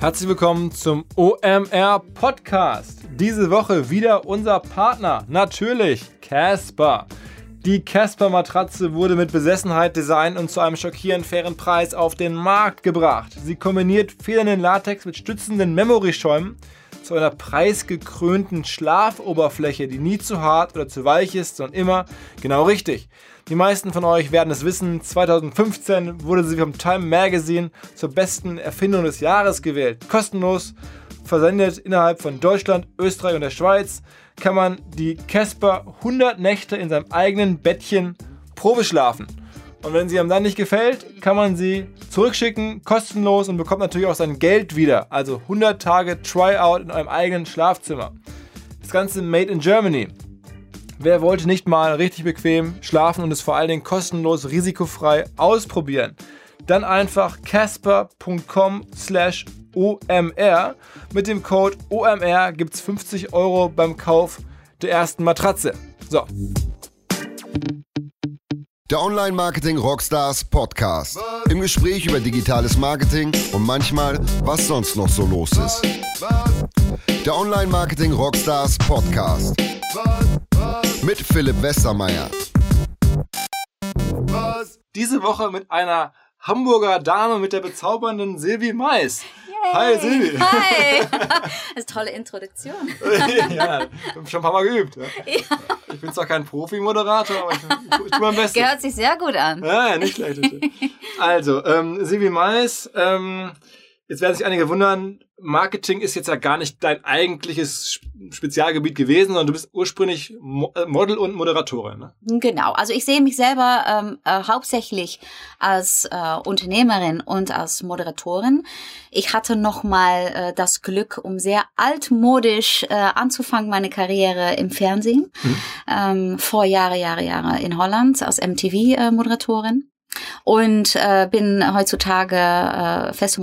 Herzlich willkommen zum OMR Podcast. Diese Woche wieder unser Partner, natürlich Casper. Die Casper Matratze wurde mit Besessenheit designt und zu einem schockierend fairen Preis auf den Markt gebracht. Sie kombiniert federnden Latex mit stützenden Memory-Schäumen zu einer preisgekrönten Schlafoberfläche, die nie zu hart oder zu weich ist, sondern immer genau richtig. Die meisten von euch werden es wissen, 2015 wurde sie vom Time Magazine zur besten Erfindung des Jahres gewählt. Kostenlos versendet innerhalb von Deutschland, Österreich und der Schweiz kann man die Casper 100 Nächte in seinem eigenen Bettchen Probe schlafen. Und wenn sie einem dann nicht gefällt, kann man sie zurückschicken, kostenlos und bekommt natürlich auch sein Geld wieder. Also 100 Tage Tryout in eurem eigenen Schlafzimmer. Das Ganze made in Germany. Wer wollte nicht mal richtig bequem schlafen und es vor allen Dingen kostenlos, risikofrei ausprobieren? Dann einfach casper.com slash OMR. Mit dem Code OMR gibt es 50 Euro beim Kauf der ersten Matratze. So. Der Online-Marketing Rockstars Podcast. Im Gespräch über digitales Marketing und manchmal, was sonst noch so los ist. Der Online-Marketing Rockstars Podcast. Mit Philipp Westermeier. Diese Woche mit einer Hamburger Dame mit der bezaubernden Silvi Mais. Yay. Hi Silvi. Hi. Das ist eine tolle Introduktion. ja, ich habe schon ein paar Mal geübt. Ja. Ja. Ich bin zwar kein Profi-Moderator, aber ich, ich tue mein Bestes. Gehört sich sehr gut an. Ja, ja, nicht schlecht. Also, ähm, Silvi Mais, ähm, jetzt werden sich einige wundern, Marketing ist jetzt ja gar nicht dein eigentliches Sp- Spezialgebiet gewesen, sondern du bist ursprünglich Mo äh, Model und Moderatorin. Ne? Genau. Also ich sehe mich selber ähm, äh, hauptsächlich als äh, Unternehmerin und als Moderatorin. Ich hatte noch mal äh, das Glück, um sehr altmodisch äh, anzufangen meine Karriere im Fernsehen. Ähm, vor Jahre, Jahre, Jahre in Holland als MTV-Moderatorin. Und äh, bin heutzutage äh, feste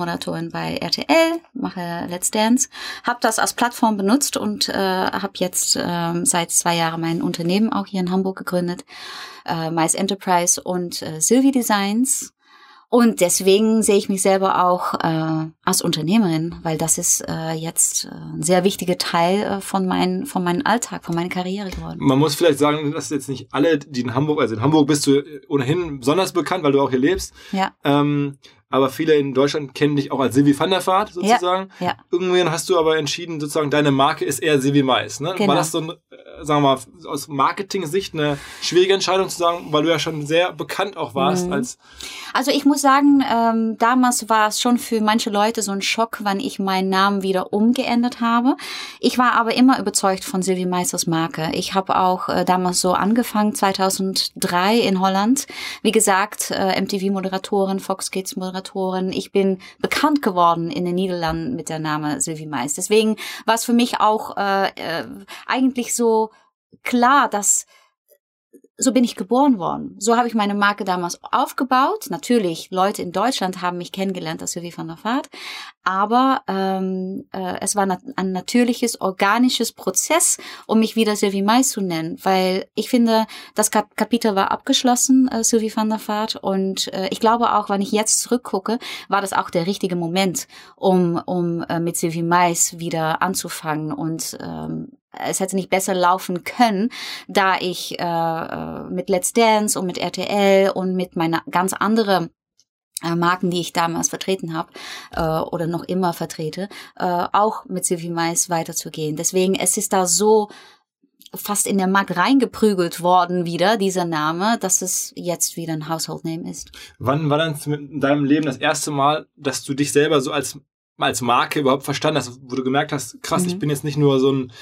bei RTL, mache Let's Dance, habe das als Plattform benutzt und äh, habe jetzt ähm, seit zwei Jahren mein Unternehmen auch hier in Hamburg gegründet, äh, Mais Enterprise und äh, Sylvie Designs. Und deswegen sehe ich mich selber auch äh, als Unternehmerin, weil das ist äh, jetzt äh, ein sehr wichtiger Teil äh, von, mein, von meinem Alltag, von meiner Karriere geworden. Man muss vielleicht sagen, dass jetzt nicht alle, die in Hamburg, also in Hamburg bist du ohnehin besonders bekannt, weil du auch hier lebst. Ja, Ähm, aber viele in Deutschland kennen dich auch als Silvi van der Vaart sozusagen. ja. Irgendwann hast du aber entschieden, sozusagen deine Marke ist eher Silvi Mais. Ne? Genau. War das so, ein, äh, sagen wir mal, aus Marketing-Sicht eine schwierige Entscheidung zu sagen, weil du ja schon sehr bekannt auch warst Mhm. als Also ich muss sagen, ähm, damals war es schon für manche Leute so ein Schock, wann ich meinen Namen wieder umgeändert habe. Ich war aber immer überzeugt von Sylvie Meisters Marke. Ich habe auch äh, damals so angefangen, 2003 in Holland. Wie gesagt, äh, MTV-Moderatorin, Fox Kids-Moderatorin. Ich bin bekannt geworden in den Niederlanden mit der Name Sylvie Mais. Deswegen war es für mich auch äh, äh, eigentlich so klar, dass so bin ich geboren worden. So habe ich meine Marke damals aufgebaut. Natürlich, Leute in Deutschland haben mich kennengelernt als Sylvie van der Vaart. Aber ähm, äh, es war nat ein natürliches, organisches Prozess, um mich wieder Sylvie Mais zu nennen. Weil ich finde, das Kap Kapitel war abgeschlossen, äh, Sylvie van der Vaart. Und äh, ich glaube auch, wenn ich jetzt zurückgucke, war das auch der richtige Moment, um, um äh, mit Sylvie Mais wieder anzufangen. Und ähm, es hätte nicht besser laufen können, da ich äh, äh, mit Let's Dance und mit RTL und mit meiner ganz andere äh, Marken, die ich damals vertreten habe äh, oder noch immer vertrete, äh, auch mit Sylvie Mais weiterzugehen. Deswegen es ist da so fast in der Markt reingeprügelt worden wieder, dieser Name, dass es jetzt wieder ein Household Name ist. Wann war dann in deinem Leben das erste Mal, dass du dich selber so als als Marke überhaupt verstanden hast, wo du gemerkt hast, krass, Mhm. ich bin jetzt nicht nur so ein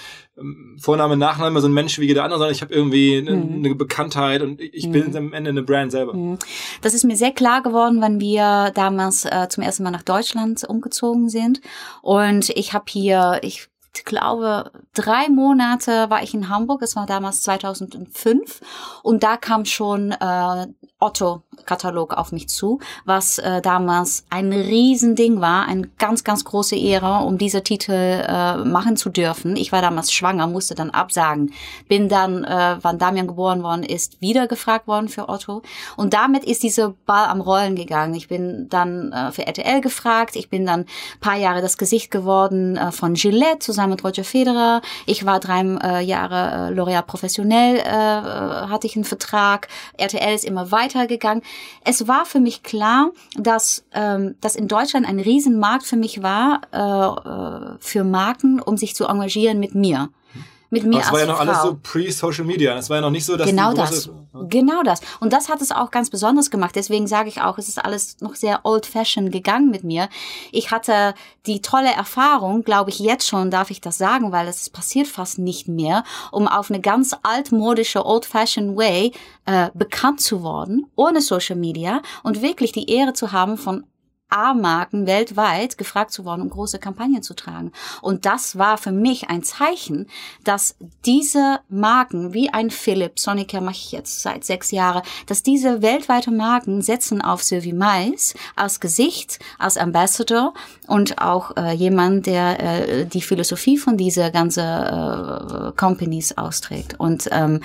Vorname, Nachname, so ein Mensch wie jeder andere, sondern ich habe irgendwie eine, Mhm. eine Bekanntheit und ich bin am Ende eine Brand selber. Mhm. Das ist mir sehr klar geworden, wenn wir damals äh, zum ersten Mal nach Deutschland umgezogen sind. Und ich habe hier, ich glaube, drei Monate war ich in Hamburg. Das war damals 2005. Und da kam schon äh, Otto-Katalog auf mich zu, was äh, damals ein Riesending war, eine ganz, ganz große Ehre, um diese Titel äh, machen zu dürfen. Ich war damals schwanger, musste dann absagen. Bin dann, äh, wann Damian geboren worden ist, wieder gefragt worden für Otto. Und damit ist dieser Ball am Rollen gegangen. Ich bin dann äh, für RTL gefragt. Ich bin dann paar Jahre das Gesicht geworden äh, von Gillette zusammen mit Roger Federer. Ich war drei äh, Jahre äh, L'Oréal professionell, äh, hatte ich einen Vertrag. RTL ist immer weiter weitergegangen. Es war für mich klar, dass, ähm, dass in Deutschland ein Riesenmarkt für mich war, äh, äh für Marken, um sich zu engagieren mit mir mit mir Aber es war ja noch Frau. alles so pre-Social Media. Es war ja noch nicht so, dass genau das, genau das. Und das hat es auch ganz besonders gemacht. Deswegen sage ich auch, es ist alles noch sehr old-fashioned gegangen mit mir. Ich hatte die tolle Erfahrung, glaube ich jetzt schon, darf ich das sagen, weil es passiert fast nicht mehr, um auf eine ganz altmodische old-fashioned way äh, bekannt zu worden, ohne Social Media und wirklich die Ehre zu haben, von A-Marken weltweit gefragt zu worden, um große Kampagnen zu tragen. Und das war für mich ein Zeichen, dass diese Marken, wie ein Philips, Sonicare mache ich jetzt seit sechs Jahren, dass diese weltweite Marken setzen auf Sylvie Mais als Gesicht, als Ambassador und auch äh, jemand, der äh, die Philosophie von dieser ganzen äh, Companies austrägt. Und ähm,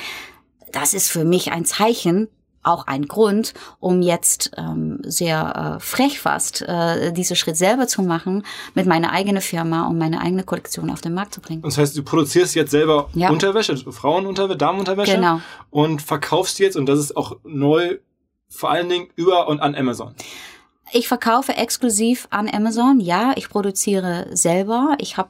das ist für mich ein Zeichen, auch ein Grund, um jetzt ähm, sehr äh, frech fast äh, diesen Schritt selber zu machen, mit meiner eigenen Firma und meine eigene Kollektion auf den Markt zu bringen. Das heißt, du produzierst jetzt selber ja. Unterwäsche, Frauenunterwäsche, Damenunterwäsche genau. und verkaufst jetzt, und das ist auch neu, vor allen Dingen über und an Amazon. Ich verkaufe exklusiv an Amazon. Ja, ich produziere selber. Ich habe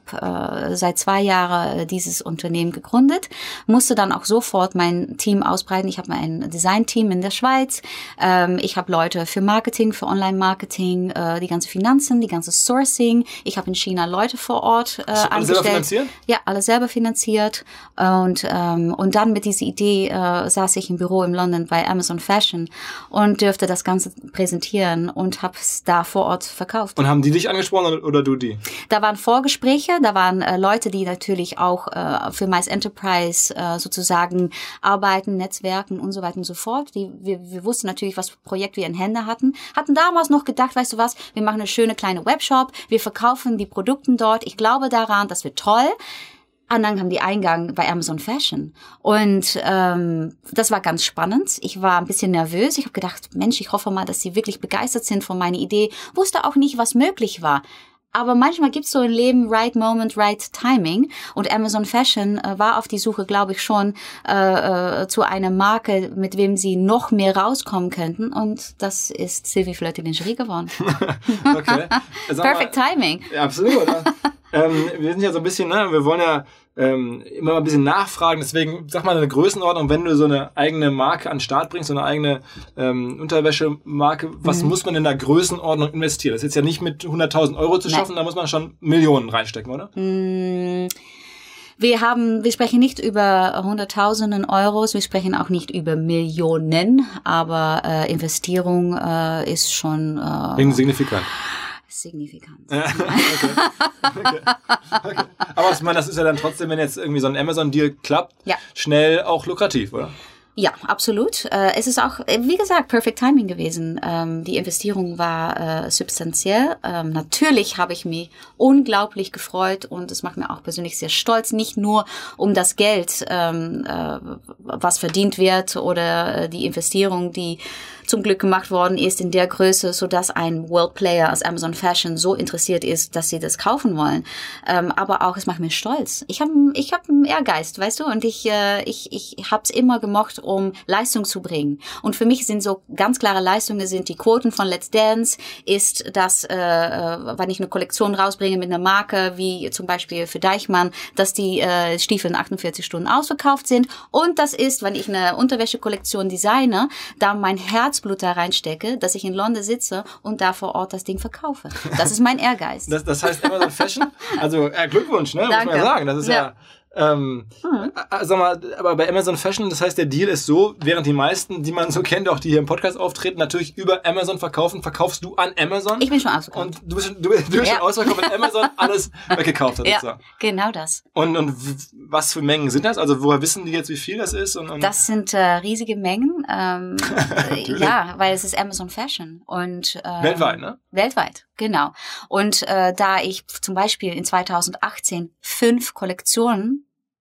äh, seit zwei Jahren dieses Unternehmen gegründet, musste dann auch sofort mein Team ausbreiten. Ich habe ein Design-Team in der Schweiz. Ähm, ich habe Leute für Marketing, für Online-Marketing, äh, die ganze Finanzen, die ganze Sourcing. Ich habe in China Leute vor Ort äh, alle selber finanziert? Ja, alles selber finanziert. Und ähm, und dann mit dieser Idee äh, saß ich im Büro in London bei Amazon Fashion und dürfte das Ganze präsentieren und habe habe es da vor Ort verkauft. Und haben die dich angesprochen oder du die? Da waren Vorgespräche, da waren äh, Leute, die natürlich auch äh, für Mais Enterprise äh, sozusagen arbeiten, Netzwerken und so weiter und so fort. Die, wir, wir wussten natürlich, was Projekt wir in Hände hatten. Hatten damals noch gedacht, weißt du was, wir machen eine schöne kleine Webshop, wir verkaufen die Produkte dort. Ich glaube daran, das wird toll. Und dann haben die Eingang bei Amazon Fashion. Und ähm, das war ganz spannend. Ich war ein bisschen nervös. Ich habe gedacht, Mensch, ich hoffe mal, dass sie wirklich begeistert sind von meiner Idee. Wusste auch nicht, was möglich war. Aber manchmal gibt's so im Leben right moment, right timing. Und Amazon Fashion äh, war auf die Suche, glaube ich, schon äh, äh, zu einer Marke, mit wem sie noch mehr rauskommen könnten. Und das ist Sylvie Flirty Lingerie geworden. okay. Perfect Timing. Ja, absolut. Ähm, wir sind ja so ein bisschen, ne, wir wollen ja ähm, immer mal ein bisschen nachfragen. Deswegen sag mal eine Größenordnung, wenn du so eine eigene Marke an den Start bringst, so eine eigene ähm, Unterwäschemarke, was mhm. muss man in der Größenordnung investieren? Das ist jetzt ja nicht mit 100.000 Euro zu schaffen, Nein. da muss man schon Millionen reinstecken, oder? Mhm. Wir haben, wir sprechen nicht über Hunderttausenden Euros, wir sprechen auch nicht über Millionen, aber äh, Investierung äh, ist schon äh, signifikant signifikant. okay. Okay. Okay. Aber ich meine, das ist ja dann trotzdem, wenn jetzt irgendwie so ein Amazon-Deal klappt, ja. schnell auch lukrativ, oder? Ja, absolut. Äh, es ist auch, wie gesagt, perfect timing gewesen. Ähm, die Investierung war äh, substanziell. Ähm, natürlich habe ich mich unglaublich gefreut und es macht mir auch persönlich sehr stolz, nicht nur um das Geld, ähm, äh, was verdient wird oder die Investierung, die zum Glück gemacht worden ist in der Größe, so dass ein World Player als Amazon Fashion so interessiert ist, dass sie das kaufen wollen. aber auch, es macht mir stolz. Ich habe ich hab einen Ehrgeist, weißt du, und ich, ich, ich habe es immer gemocht, um Leistung zu bringen. Und für mich sind so ganz klare Leistungen sind die Quoten von Let's Dance, ist dass äh, äh, wenn ich eine Kollektion rausbringe mit einer Marke, wie zum Beispiel für Deichmann, dass die äh, Stiefel in 48 Stunden ausverkauft sind. Und das ist, wenn ich eine Unterwäschekollektion designe, da mein Herzblut da reinstecke, dass ich in London sitze und da vor Ort das Ding verkaufe. Das ist mein Ehrgeiz. das, das heißt Amazon Fashion? Also äh, Glückwunsch, ne? Danke. Muss man ja sagen. Das ist ja, ja Ähm, mhm. Sag mal, aber bei Amazon Fashion, das heißt, der Deal ist so, während die meisten, die man so kennt, auch die hier im Podcast auftreten, natürlich über Amazon verkaufen, verkaufst du an Amazon. Ich bin schon ausverkauft. Und du bist, du, du bist ja. schon ausverkauft, wenn Amazon alles weggekauft hat. Ja, sozusagen. genau das. Und, und was für Mengen sind das? Also woher wissen die jetzt, wie viel das ist? Und, und das sind äh, riesige Mengen. Ähm, ja, weil es ist Amazon Fashion. Und, ähm, weltweit, ne? Weltweit, genau. Und äh, da ich zum Beispiel in 2018 fünf Kollektionen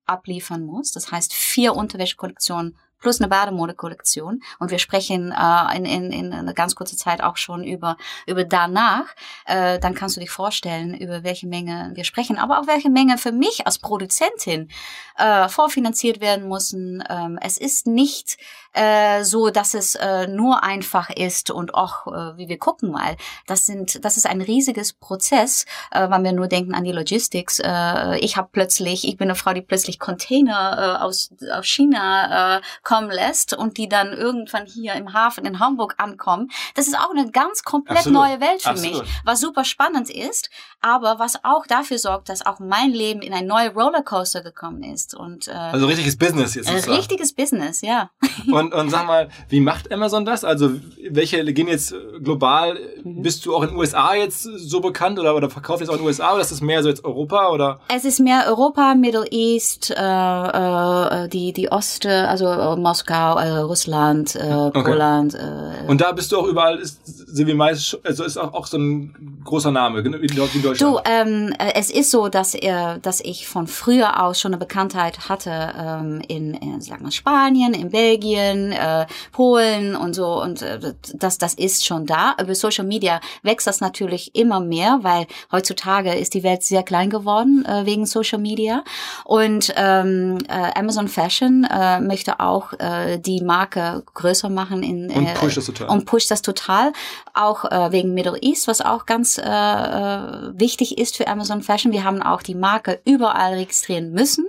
abliefern muss. Das heißt vier Unterwäschekollektionen plus eine Bademodekollektion. Und wir sprechen äh, in, in, in einer ganz kurzer Zeit auch schon über, über danach. Äh, dann kannst du dich vorstellen, über welche Menge wir sprechen, aber auch welche Menge für mich als Produzentin äh, vorfinanziert werden müssen. Ähm, es ist nicht äh, so, dass es äh, nur einfach ist und auch, äh, wie wir gucken mal. Das sind, das ist ein riesiges Prozess, äh, wenn wir nur denken an die Logistics. Äh, ich habe plötzlich, ich bin eine Frau, die plötzlich Container äh, aus, aus China äh, kommen lässt und die dann irgendwann hier im Hafen in Hamburg ankommen. Das ist auch eine ganz komplett Absolut. neue Welt für Absolut. mich, was super spannend ist, aber was auch dafür sorgt, dass auch mein Leben in ein neuer Rollercoaster gekommen ist. Und, äh, also richtiges Business jetzt. Ein richtiges Business, ja. Und, und sag mal, wie macht Amazon das? Also welche gehen jetzt global? Mhm. Bist du auch in den USA jetzt so bekannt oder, oder verkauft jetzt auch in den USA oder ist das mehr so jetzt Europa oder? Es ist mehr Europa, Middle East, äh, äh, die die Oste, also äh, Moskau, äh, Russland, äh, okay. Poland. Äh, und da bist du auch überall, ist Silvi Mais, also ist auch, auch so ein großer Name, wie in Deutschland. Du, ähm, äh, es ist so, dass, äh, dass ich von früher aus schon eine Bekanntheit hatte ähm, in, in sagen wir, Spanien, in Belgien, äh, Polen und so. Und äh, das, das ist schon da. Über Social Media wächst das natürlich immer mehr, weil heutzutage ist die Welt sehr klein geworden äh, wegen Social Media. Und ähm, äh, Amazon Fashion äh, möchte auch äh, die Marke größer machen in, äh, und pusht das total. Und pusht das total. Auch äh, wegen Middle East, was auch ganz äh, äh wichtig ist für Amazon Fashion. Wir haben auch die Marke überall registrieren müssen.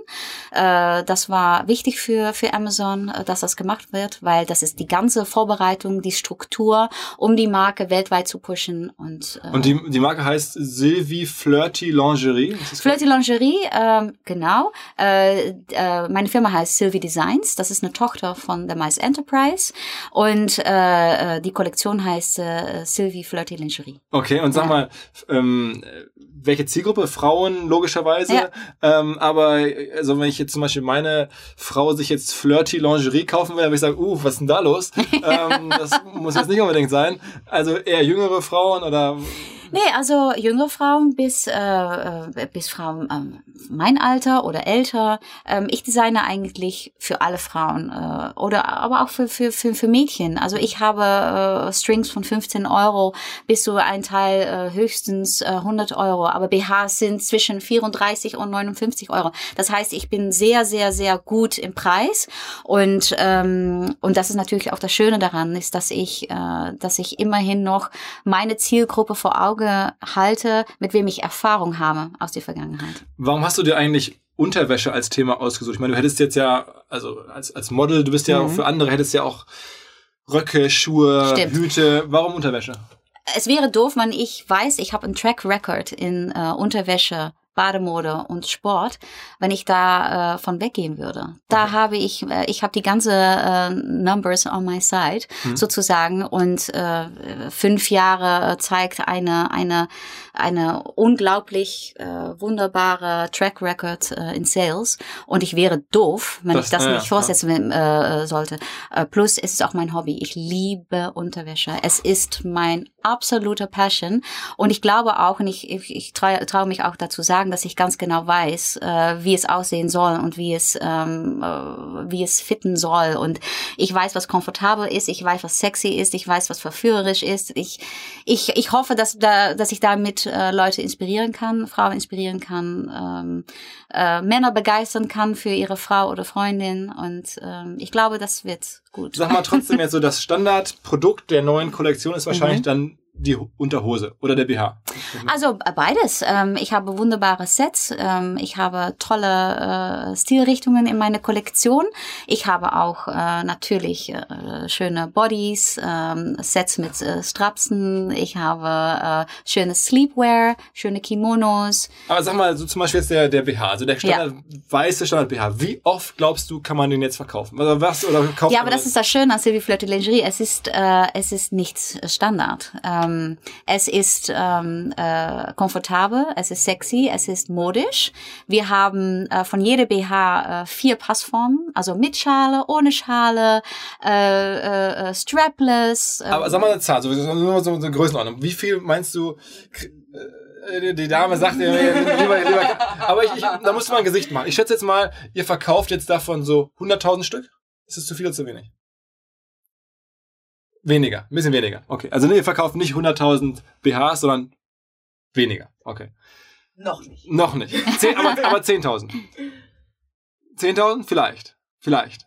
Äh, das war wichtig für, für Amazon, äh, dass das gemacht wird, weil das ist die ganze Vorbereitung, die Struktur, um die Marke weltweit zu pushen. Und, äh, und die, die Marke heißt Sylvie Flirty Lingerie? Flirty Lingerie, äh, genau. Äh, äh, meine Firma heißt Sylvie Designs. Das ist eine Tochter von der Mice Enterprise. Und äh, äh, die Kollektion heißt äh, Sylvie Flirty Lingerie. Okay, und sag ja. mal, ähm, welche Zielgruppe? Frauen, logischerweise. Ja. Ähm, aber also wenn ich jetzt zum Beispiel meine Frau sich jetzt Flirty Lingerie kaufen will, dann würde ich sagen, uh, was ist denn da los? ähm, das muss jetzt nicht unbedingt sein. Also eher jüngere Frauen oder Nee, also jüngere Frauen bis, äh, äh, bis Frauen ähm, mein Alter oder älter. Ähm, ich designe eigentlich für alle Frauen äh, oder aber auch für, für, für, für Mädchen. Also ich habe äh, Strings von 15 Euro bis zu ein Teil äh, höchstens äh, 100 Euro. Aber BHs sind zwischen 34 und 59 Euro. Das heißt, ich bin sehr, sehr, sehr gut im Preis. Und, ähm, und das ist natürlich auch das Schöne daran, ist, dass ich, äh, dass ich immerhin noch meine Zielgruppe vor Augen Auge halte, mit wem ich Erfahrung habe aus der Vergangenheit. Warum hast du dir eigentlich Unterwäsche als Thema ausgesucht? Ich meine, du hättest jetzt ja, also als, als Model, du bist ja mhm. für andere, hättest ja auch Röcke, Schuhe, Stimmt. Hüte. Warum Unterwäsche? Es wäre doof, wenn ich weiß, ich habe einen Track Record in äh, Unterwäsche Bademode und Sport, wenn ich da äh, von weggehen würde. Da okay. habe ich, äh, ich habe die ganze äh, Numbers on my side mhm. sozusagen und äh, fünf Jahre zeigt eine eine eine unglaublich äh, wunderbare Track Record äh, in Sales und ich wäre doof, wenn das, ich das ja, nicht vorsetzen äh, sollte. Äh, plus es ist auch mein Hobby. Ich liebe Unterwäsche. Es ist mein absoluter Passion und ich glaube auch und ich ich, ich traue trau mich auch dazu sagen dass ich ganz genau weiß, äh, wie es aussehen soll und wie es, ähm, äh, wie es fitten soll. Und ich weiß, was komfortabel ist, ich weiß, was sexy ist, ich weiß, was verführerisch ist. Ich, ich, ich hoffe, dass, da, dass ich damit äh, Leute inspirieren kann, Frauen inspirieren kann, ähm, äh, Männer begeistern kann für ihre Frau oder Freundin. Und ähm, ich glaube, das wird gut. Sag mal trotzdem jetzt so, das Standardprodukt der neuen Kollektion ist wahrscheinlich mhm. dann die Unterhose oder der BH. Also äh, beides. Ähm, ich habe wunderbare Sets. Ähm, ich habe tolle äh, Stilrichtungen in meiner Kollektion. Ich habe auch äh, natürlich schöne Bodies, ähm, Sets mit Strapsen. Ich habe schöne Sleepwear, schöne Kimonos. Aber sag mal, so zum Beispiel jetzt der, der BH, also der Standard, ja. weiße Standard BH. Wie oft glaubst du, kann man den jetzt verkaufen? Oder was? Oder kauft ja, aber das ist das Schöne an Sylvie Flirty Lingerie. Es ist, äh, es ist nichts Standard. Ähm, es ist ähm, äh, komfortabel, es ist sexy, es ist modisch. Wir haben äh, von jeder BH äh, vier Passformen, also mit Schale, ohne Schale, äh, äh, äh strapless. Äh, Aber sag mal eine Zahl, so, nur so eine Größenordnung. Wie viel meinst du? Äh, die Dame sagt ja, lieber, lieber, aber ich, ich, da musst du mal ein Gesicht machen. Ich schätze jetzt mal, ihr verkauft jetzt davon so 100.000 Stück. Ist das zu viel oder zu wenig? Weniger, ein bisschen weniger. Okay, also nee, ihr verkauft nicht 100.000 BHs, sondern Weniger, okay. Noch nicht. Noch nicht. Zehn, aber aber 10.000. 10.000? Vielleicht. Vielleicht.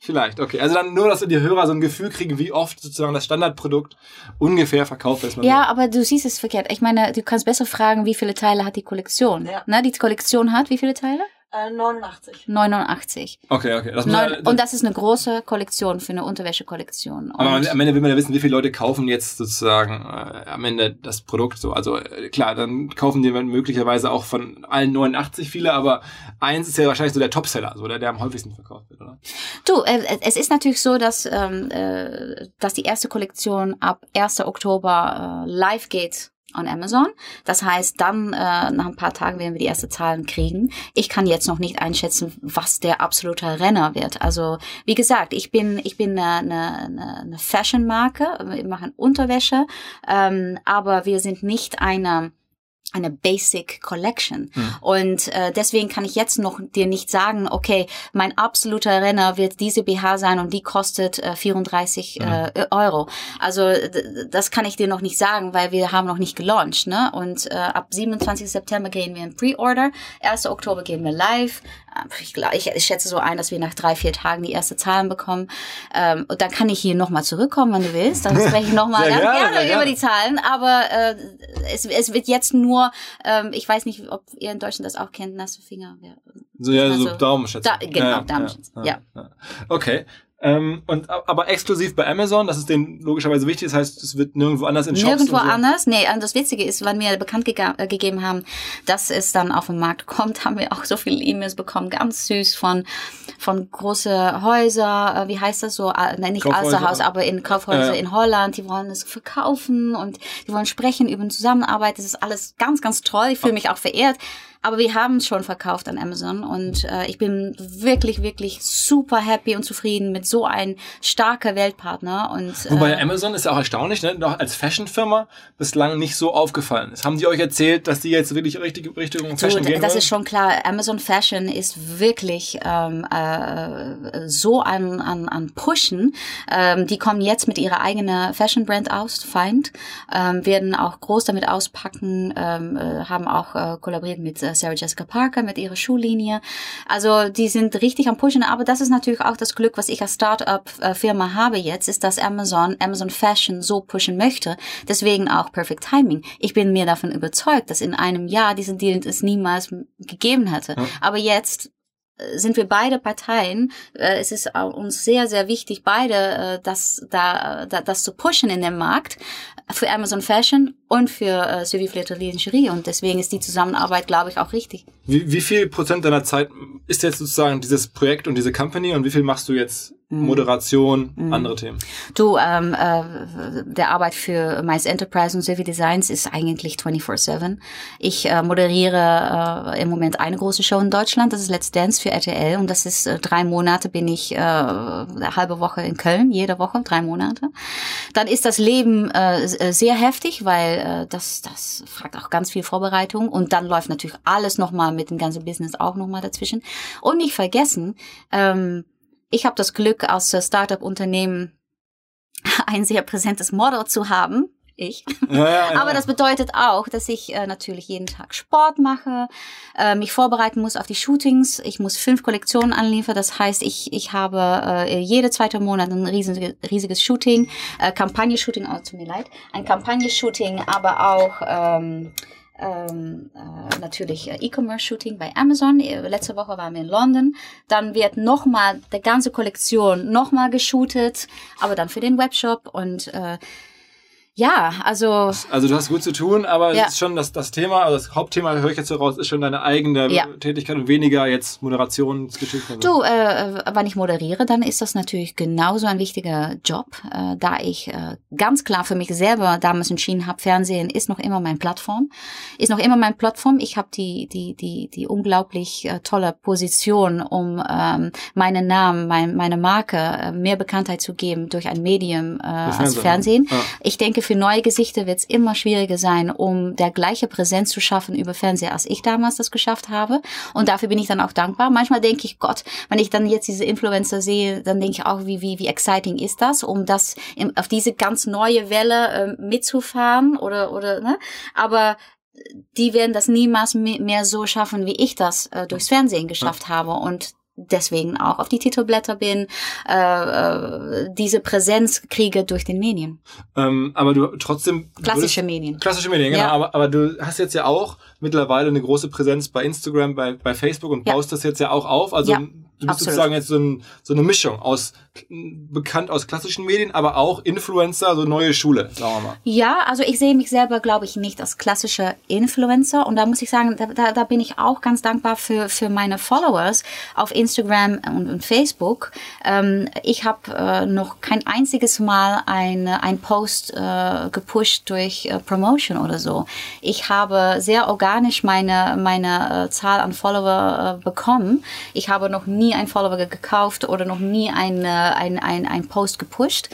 Vielleicht, okay. Also dann nur, dass die Hörer so ein Gefühl kriegen, wie oft sozusagen das Standardprodukt ungefähr verkauft ist. Ja, so. aber du siehst es verkehrt. Ich meine, du kannst besser fragen, wie viele Teile hat die Kollektion. Ja. Na, die Kollektion hat wie viele Teile? 89. Äh, 89. Okay, okay. Das Neun, das und das ist eine große Kollektion für eine Unterwäschekollektion. Aber am Ende will man ja wissen, wie viele Leute kaufen jetzt sozusagen äh, am Ende das Produkt so. Also äh, klar, dann kaufen die möglicherweise auch von allen 89 viele, aber eins ist ja wahrscheinlich so der Topseller, so der, der am häufigsten verkauft wird, oder? Du, äh, es ist natürlich so, dass, ähm, äh, dass die erste Kollektion ab 1. Oktober äh, live geht on Amazon. Das heißt, dann äh, nach ein paar Tagen werden wir die ersten Zahlen kriegen. Ich kann jetzt noch nicht einschätzen, was der absolute Renner wird. Also wie gesagt, ich bin ich bin eine, eine, eine Fashion-Marke, wir machen Unterwäsche, ähm, aber wir sind nicht eine eine Basic Collection. Mhm. Und äh, deswegen kann ich jetzt noch dir nicht sagen, okay, mein absoluter Renner wird diese BH sein und die kostet äh, 34 mhm. äh, Euro. Also das kann ich dir noch nicht sagen, weil wir haben noch nicht gelauncht. Ne? Und äh, ab 27. September gehen wir in Pre-Order, 1. Oktober gehen wir live. Ähm, ich, ich, ich schätze so ein, dass wir nach drei, vier Tagen die erste Zahlen bekommen. Ähm, und dann kann ich hier nochmal zurückkommen, wenn du willst. Dann spreche ich nochmal gerne, gerne über die Zahlen. Aber äh, es, es wird jetzt nur, ähm, ich weiß nicht, ob ihr in Deutschland das auch kennt, nasse Finger. Ja. So, ja, also, so Daumenschätze. Da, genau, ja, Daumenschätze, ja, ja. ja. Okay. Ähm, und aber exklusiv bei Amazon, das ist denen logischerweise wichtig, das heißt, es wird nirgendwo anders in Shops Nirgendwo so. anders, nee, und das Witzige ist, wenn wir bekannt äh, gegeben haben, dass es dann auf den Markt kommt, haben wir auch so viele E-Mails bekommen, ganz süß von von große Häuser, äh, wie heißt das so, äh, nein, nicht Alsterhaus, aber in Kaufhäuser äh. in Holland, die wollen es verkaufen und die wollen sprechen über eine Zusammenarbeit, das ist alles ganz, ganz toll, ich fühle mich auch verehrt, aber wir haben es schon verkauft an Amazon und äh, ich bin wirklich, wirklich super happy und zufrieden mit so einem starker Weltpartner. Und, äh, Wobei Amazon ist auch erstaunlich, ne? Doch als Fashionfirma bislang nicht so aufgefallen ist. Haben die euch erzählt, dass die jetzt wirklich richtig Richtung Fashion so, gehen Das wollen? ist schon klar. Amazon Fashion ist wirklich ähm, äh, so an, an, an Pushen. Ähm, die kommen jetzt mit ihrer eigenen Fashion Brand aus, Find, ähm, werden auch groß damit auspacken, ähm, äh, haben auch äh, kollaboriert mit äh, Sarah Jessica Parker mit ihrer Schullinie. Also die sind richtig am Pushen, aber das ist natürlich auch das Glück, was ich als Startup-Firma habe jetzt, ist, dass Amazon, Amazon Fashion so pushen möchte. Deswegen auch Perfect Timing. Ich bin mir davon überzeugt, dass in einem Jahr diesen Deal es niemals gegeben hätte. Ja. Aber jetzt äh, sind wir beide Parteien. Äh, es ist uns sehr, sehr wichtig, beide das, da, das zu pushen in dem Markt für Amazon Fashion und für äh, Sylvie Flatter Lingerie. Und deswegen ist die Zusammenarbeit, glaube ich, auch richtig. Wie, wie viel Prozent deiner Zeit ist jetzt sozusagen dieses Projekt und diese Company und wie viel machst du jetzt Mhm. Moderation, mhm. andere Themen. Du, ähm, äh, der Arbeit für Mais Enterprise und Civil Designs ist eigentlich 24-7. Ich äh, moderiere äh, im Moment eine große Show in Deutschland, das ist Let's Dance für RTL und das ist äh, drei Monate bin ich äh, eine halbe Woche in Köln, jede Woche, drei Monate. Dann ist das Leben äh, äh sehr heftig, weil äh, das, das fragt auch ganz viel Vorbereitung und dann läuft natürlich alles nochmal mit dem ganzen Business auch nochmal dazwischen. Und nicht vergessen, ähm, ich habe das Glück, als Startup-Unternehmen ein sehr präsentes Model zu haben ich. Ja, ja, ja. Aber das bedeutet auch, dass ich äh, natürlich jeden Tag Sport mache, äh, mich vorbereiten muss auf die Shootings. Ich muss fünf Kollektionen anliefern. Das heißt, ich, ich habe äh, jede zweite Monat ein riesiges, riesiges Shooting, äh, Kampagne-Shooting, oh, tut mir leid, ein Kampagne-Shooting, aber auch ähm, ähm, äh, natürlich äh, E-Commerce-Shooting bei Amazon. Äh, Letzte Woche waren wir in London. Dann wird nochmal die ganze Kollektion nochmal geshootet, aber dann für den Webshop und äh, ja, also Also du hast gut zu tun, aber Ja. es ist schon das, das Thema, also das Hauptthema, höre ich jetzt so raus, ist schon deine eigene Ja. Tätigkeit und weniger jetzt Moderationsgeschichten. und so. Du, äh, wenn ich moderiere, dann ist das natürlich genauso ein wichtiger Job, äh, da ich äh, ganz klar für mich selber damals entschieden habe, Fernsehen ist noch immer meine Plattform, ist noch immer meine Plattform. Ich habe die die die die unglaublich äh, tolle Position, um ähm, meinen Namen, mein, meine Marke äh, mehr Bekanntheit zu geben durch ein Medium äh, als Fernsehen, Fernsehen. ja. Ich denke, für neue Gesichter wird es immer schwieriger sein, um der gleiche Präsenz zu schaffen über Fernseher, als ich damals das geschafft habe. Und dafür bin ich dann auch dankbar. Manchmal denke ich, Gott, wenn ich dann jetzt diese Influencer sehe, dann denke ich auch, wie, wie, wie exciting ist das, um das im, auf diese ganz neue Welle äh, mitzufahren oder, oder, ne? Aber die werden das niemals me- mehr so schaffen, wie ich das äh, durchs Fernsehen geschafft habe und deswegen auch auf die Titelblätter bin, äh, äh, diese Präsenz kriege durch den Medien, Ähm, aber du trotzdem. klassische würdest- Medien. Klassische Medien, genau. Ja. Aber, aber du hast jetzt ja auch mittlerweile eine große Präsenz bei Instagram, bei, bei Facebook und Ja. baust das jetzt ja auch auf. Also Ja, du bist absolut. sozusagen jetzt so, ein, so eine Mischung aus bekannt aus klassischen Medien, aber auch Influencer, so neue Schule, sagen wir mal. Ja, also ich sehe mich selber, glaube ich, nicht als klassischer Influencer. Und da muss ich sagen, da, da, bin ich auch ganz dankbar für, für meine Followers auf Instagram und, und Facebook. Ähm, ich habe äh, noch kein einziges Mal ein, ein Post äh, gepusht durch äh, Promotion oder so. Ich habe sehr organisch meine, meine äh, Zahl an Follower äh, bekommen. Ich habe noch nie einen Follower ge- gekauft oder noch nie ein, äh, ein, ein, Post gepusht.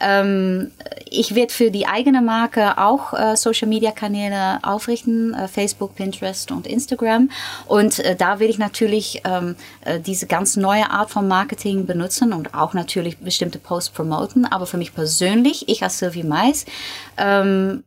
Ähm, ich werde für die eigene Marke auch äh, Social Media Kanäle aufrichten, äh, Facebook, Pinterest und Instagram. Und äh, da will ich natürlich ähm, äh, diese ganz neue Art von Marketing benutzen und auch natürlich bestimmte Posts promoten. Aber für mich persönlich, ich als Sylvie Mais, ähm,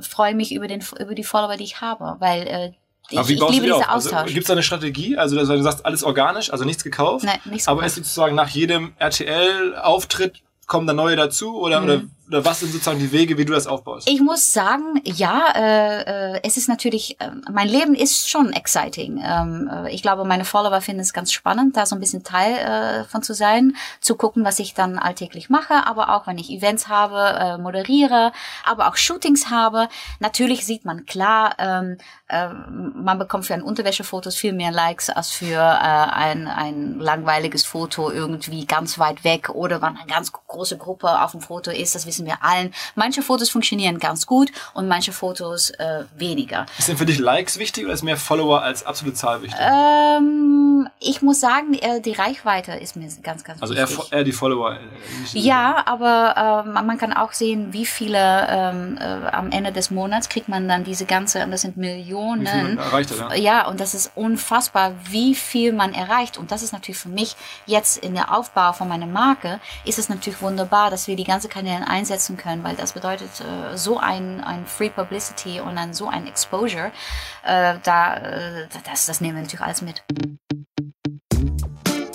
freue mich über, den, über die Follower, die ich habe, weil äh, ich, Aber wie ich baust du liebe die diesen auf? Also, Austausch. Gibt es da eine Strategie? Also dass du sagst, alles organisch, also nichts gekauft, Nein, nichts aber gekauft. ist sozusagen nach jedem RTL-Auftritt kommen da neue dazu oder, oder, oder was sind sozusagen die Wege, wie du das aufbaust? Ich muss sagen, ja, äh, äh, es ist natürlich, äh, mein Leben ist schon exciting. Ähm, äh, ich glaube, meine Follower finden es ganz spannend, da so ein bisschen Teil äh, von zu sein, zu gucken, was ich dann alltäglich mache, aber auch wenn ich Events habe, äh, moderiere, aber auch Shootings habe. Natürlich sieht man klar, ähm, äh, man bekommt für ein Unterwäschefotos viel mehr Likes als für äh, ein, ein langweiliges Foto irgendwie ganz weit weg oder wenn eine ganz große Gruppe auf dem Foto ist, das wissen wir allen. Manche Fotos funktionieren ganz gut und manche Fotos äh, weniger. Ist denn für dich Likes wichtig oder ist mehr Follower als absolute Zahl wichtig? Ähm, ich muss sagen, äh, die Reichweite ist mir ganz, ganz also eher, wichtig. eher die Follower. äh, die- Ja, aber äh, man kann auch sehen, wie viele ähm, äh, am Ende des Monats kriegt man dann diese ganze, und das sind Millionen. Erreicht hat, ja. Ja, und das ist unfassbar, wie viel man erreicht. Und das ist natürlich für mich jetzt in der Aufbau von meiner Marke, ist es natürlich wunderbar, dass wir die ganze Kanäle einsetzen können, weil das bedeutet äh, so ein, ein Free Publicity und dann so ein Exposure. Äh, da, äh, das, das nehmen wir natürlich alles mit.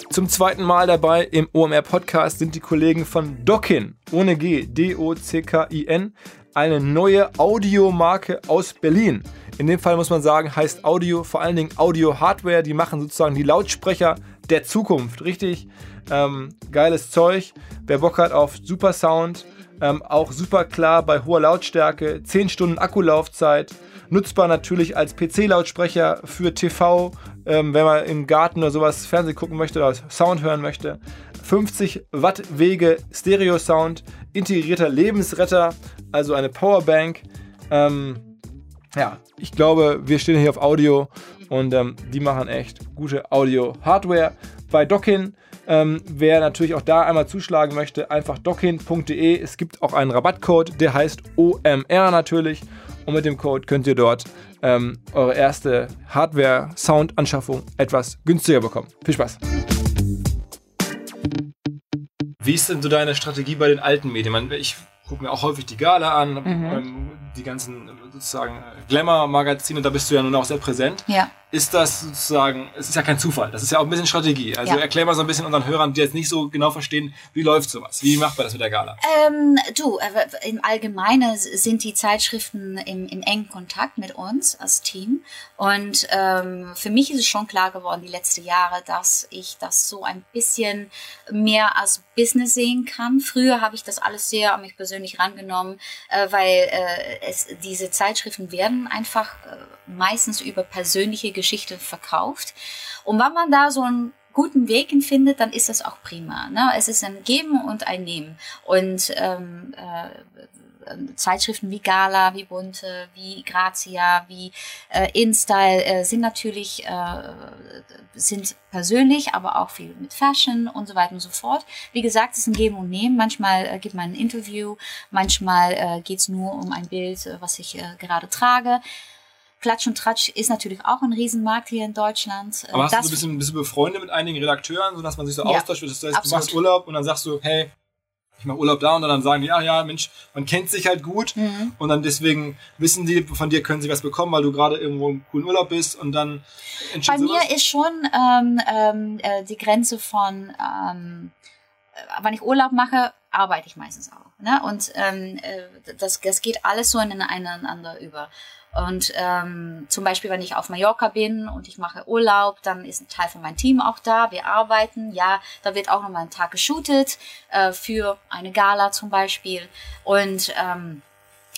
Zum zweiten Mal dabei im OMR Podcast sind die Kollegen von Dockin, ohne G, D-O-C-K-I-N, eine neue Audiomarke aus Berlin. In dem Fall muss man sagen, heißt Audio vor allen Dingen Audio-Hardware. Die machen sozusagen die Lautsprecher der Zukunft. Richtig ähm, geiles Zeug. Wer Bock hat auf super Sound, ähm, auch super klar bei hoher Lautstärke, 10 Stunden Akkulaufzeit, nutzbar natürlich als PC-Lautsprecher für TV, ähm, wenn man im Garten oder sowas Fernsehen gucken möchte oder Sound hören möchte. 50 Watt Wege Stereo-Sound, integrierter Lebensretter, also eine Powerbank. Ähm, ja, ich glaube, wir stehen hier auf Audio und ähm, die machen echt gute Audio-Hardware. Bei Dockin, ähm, wer natürlich auch da einmal zuschlagen möchte, einfach dockin.de. Es gibt auch einen Rabattcode, der heißt OMR natürlich. Und mit dem Code könnt ihr dort ähm, eure erste Hardware-Sound-Anschaffung etwas günstiger bekommen. Viel Spaß! Wie ist denn so deine Strategie bei den alten Medien? Ich gucke mir auch häufig die Gala an, Mhm. ähm, die ganzen sozusagen Glamour-Magazine, da bist du ja nun auch sehr präsent. Ja. Ist das sozusagen, es ist ja kein Zufall, das ist ja auch ein bisschen Strategie. Also Ja. erklär mal so ein bisschen unseren Hörern, die jetzt nicht so genau verstehen, wie läuft sowas, wie macht man das mit der Gala? Ähm, du, äh, im Allgemeinen sind die Zeitschriften im, im engen Kontakt mit uns als Team. Und ähm, für mich ist es schon klar geworden, die letzten Jahre, dass ich das so ein bisschen mehr als Business sehen kann. Früher habe ich das alles sehr an mich persönlich rangenommen, äh, weil äh, es, diese Zeitschriften werden einfach äh, meistens über persönliche Geschichten verkauft. Und wenn man da so einen guten Weg findet, dann ist das auch prima. Ne? Es ist ein Geben und ein Nehmen. Und ähm, äh, Zeitschriften wie Gala, wie Bunte, wie Grazia, wie äh, InStyle äh, sind natürlich äh, sind persönlich, aber auch viel mit Fashion und so weiter und so fort. Wie gesagt, es ist ein Geben und Nehmen. Manchmal äh, gibt man ein Interview, manchmal äh, geht es nur um ein Bild, äh, was ich äh, gerade trage. Klatsch und Tratsch ist natürlich auch ein Riesenmarkt hier in Deutschland. Aber hast du das- so ein bisschen, du befreundet mit einigen Redakteuren, sodass man sich so Ja, austauscht? Das heißt, du machst Urlaub und dann sagst du, hey, ich mache Urlaub da und dann sagen die, ah ja, Mensch, man kennt sich halt gut Mhm. und dann deswegen wissen die, von dir können sie was bekommen, weil du gerade irgendwo im coolen Urlaub bist und dann Bei entsteht sowas. mir ist schon ähm, ähm, äh, die Grenze von, ähm, äh, wenn ich Urlaub mache, arbeite ich meistens auch. Ne? Und ähm, äh, das, das geht alles so ineinander über. Und ähm, zum Beispiel, wenn ich auf Mallorca bin und ich mache Urlaub, dann ist ein Teil von meinem Team auch da. Wir arbeiten. Ja, da wird auch nochmal ein Tag geshootet äh, für eine Gala zum Beispiel. Und, ähm,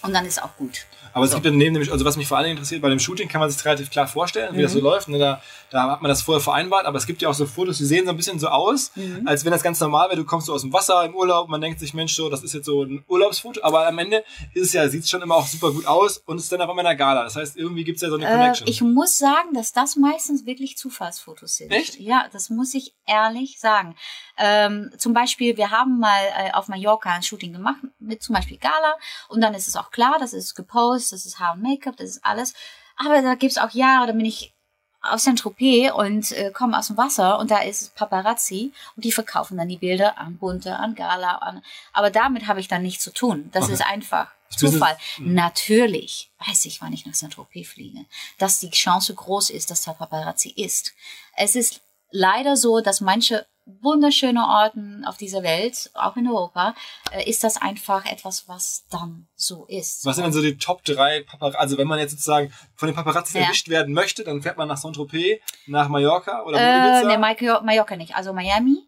und dann ist auch gut. Aber es gibt daneben nämlich, also was mich vor allen Dingen interessiert, bei dem Shooting kann man sich relativ klar vorstellen, wie das so Mhm. läuft. Ne? Da, da hat man das vorher vereinbart, aber es gibt ja auch so Fotos, die sehen so ein bisschen so aus, Mhm. als wenn das ganz normal wäre. Du kommst so aus dem Wasser im Urlaub, man denkt sich, Mensch, so, das ist jetzt so ein Urlaubsfoto, aber am Ende ist es ja, sieht es schon immer auch super gut aus und ist dann auch immer in der Gala. Das heißt, irgendwie gibt es ja so eine Äh, Connection. ich muss sagen, dass das meistens wirklich Zufallsfotos sind. Echt? Ja, das muss ich ehrlich sagen. Ähm, zum Beispiel, wir haben mal äh, auf Mallorca ein Shooting gemacht mit zum Beispiel Gala und dann ist es auch klar, das ist gepostet, das ist Haar und Make-up, das ist alles. Aber da gibt's auch Jahre, da bin ich auf Saint-Tropez und äh, komme aus dem Wasser und da ist Paparazzi und die verkaufen dann die Bilder an Bunte, an Gala, an, aber damit habe ich dann nichts zu tun. Das Okay. ist einfach Das Business- Zufall. Natürlich weiß ich, wann ich nach Saint-Tropez fliege, dass die Chance groß ist, dass da Paparazzi ist. Es ist leider so, dass manche wunderschöne Orten auf dieser Welt, auch in Europa, äh, ist das einfach etwas, was dann so ist. was sind denn so die Top 3 Paparazzi? Also wenn man jetzt sozusagen von den Paparazzi Ja. erwischt werden möchte, dann fährt man nach Saint-Tropez, nach Mallorca oder Äh, Ibiza? ne, Mallorca, nicht. Also Miami.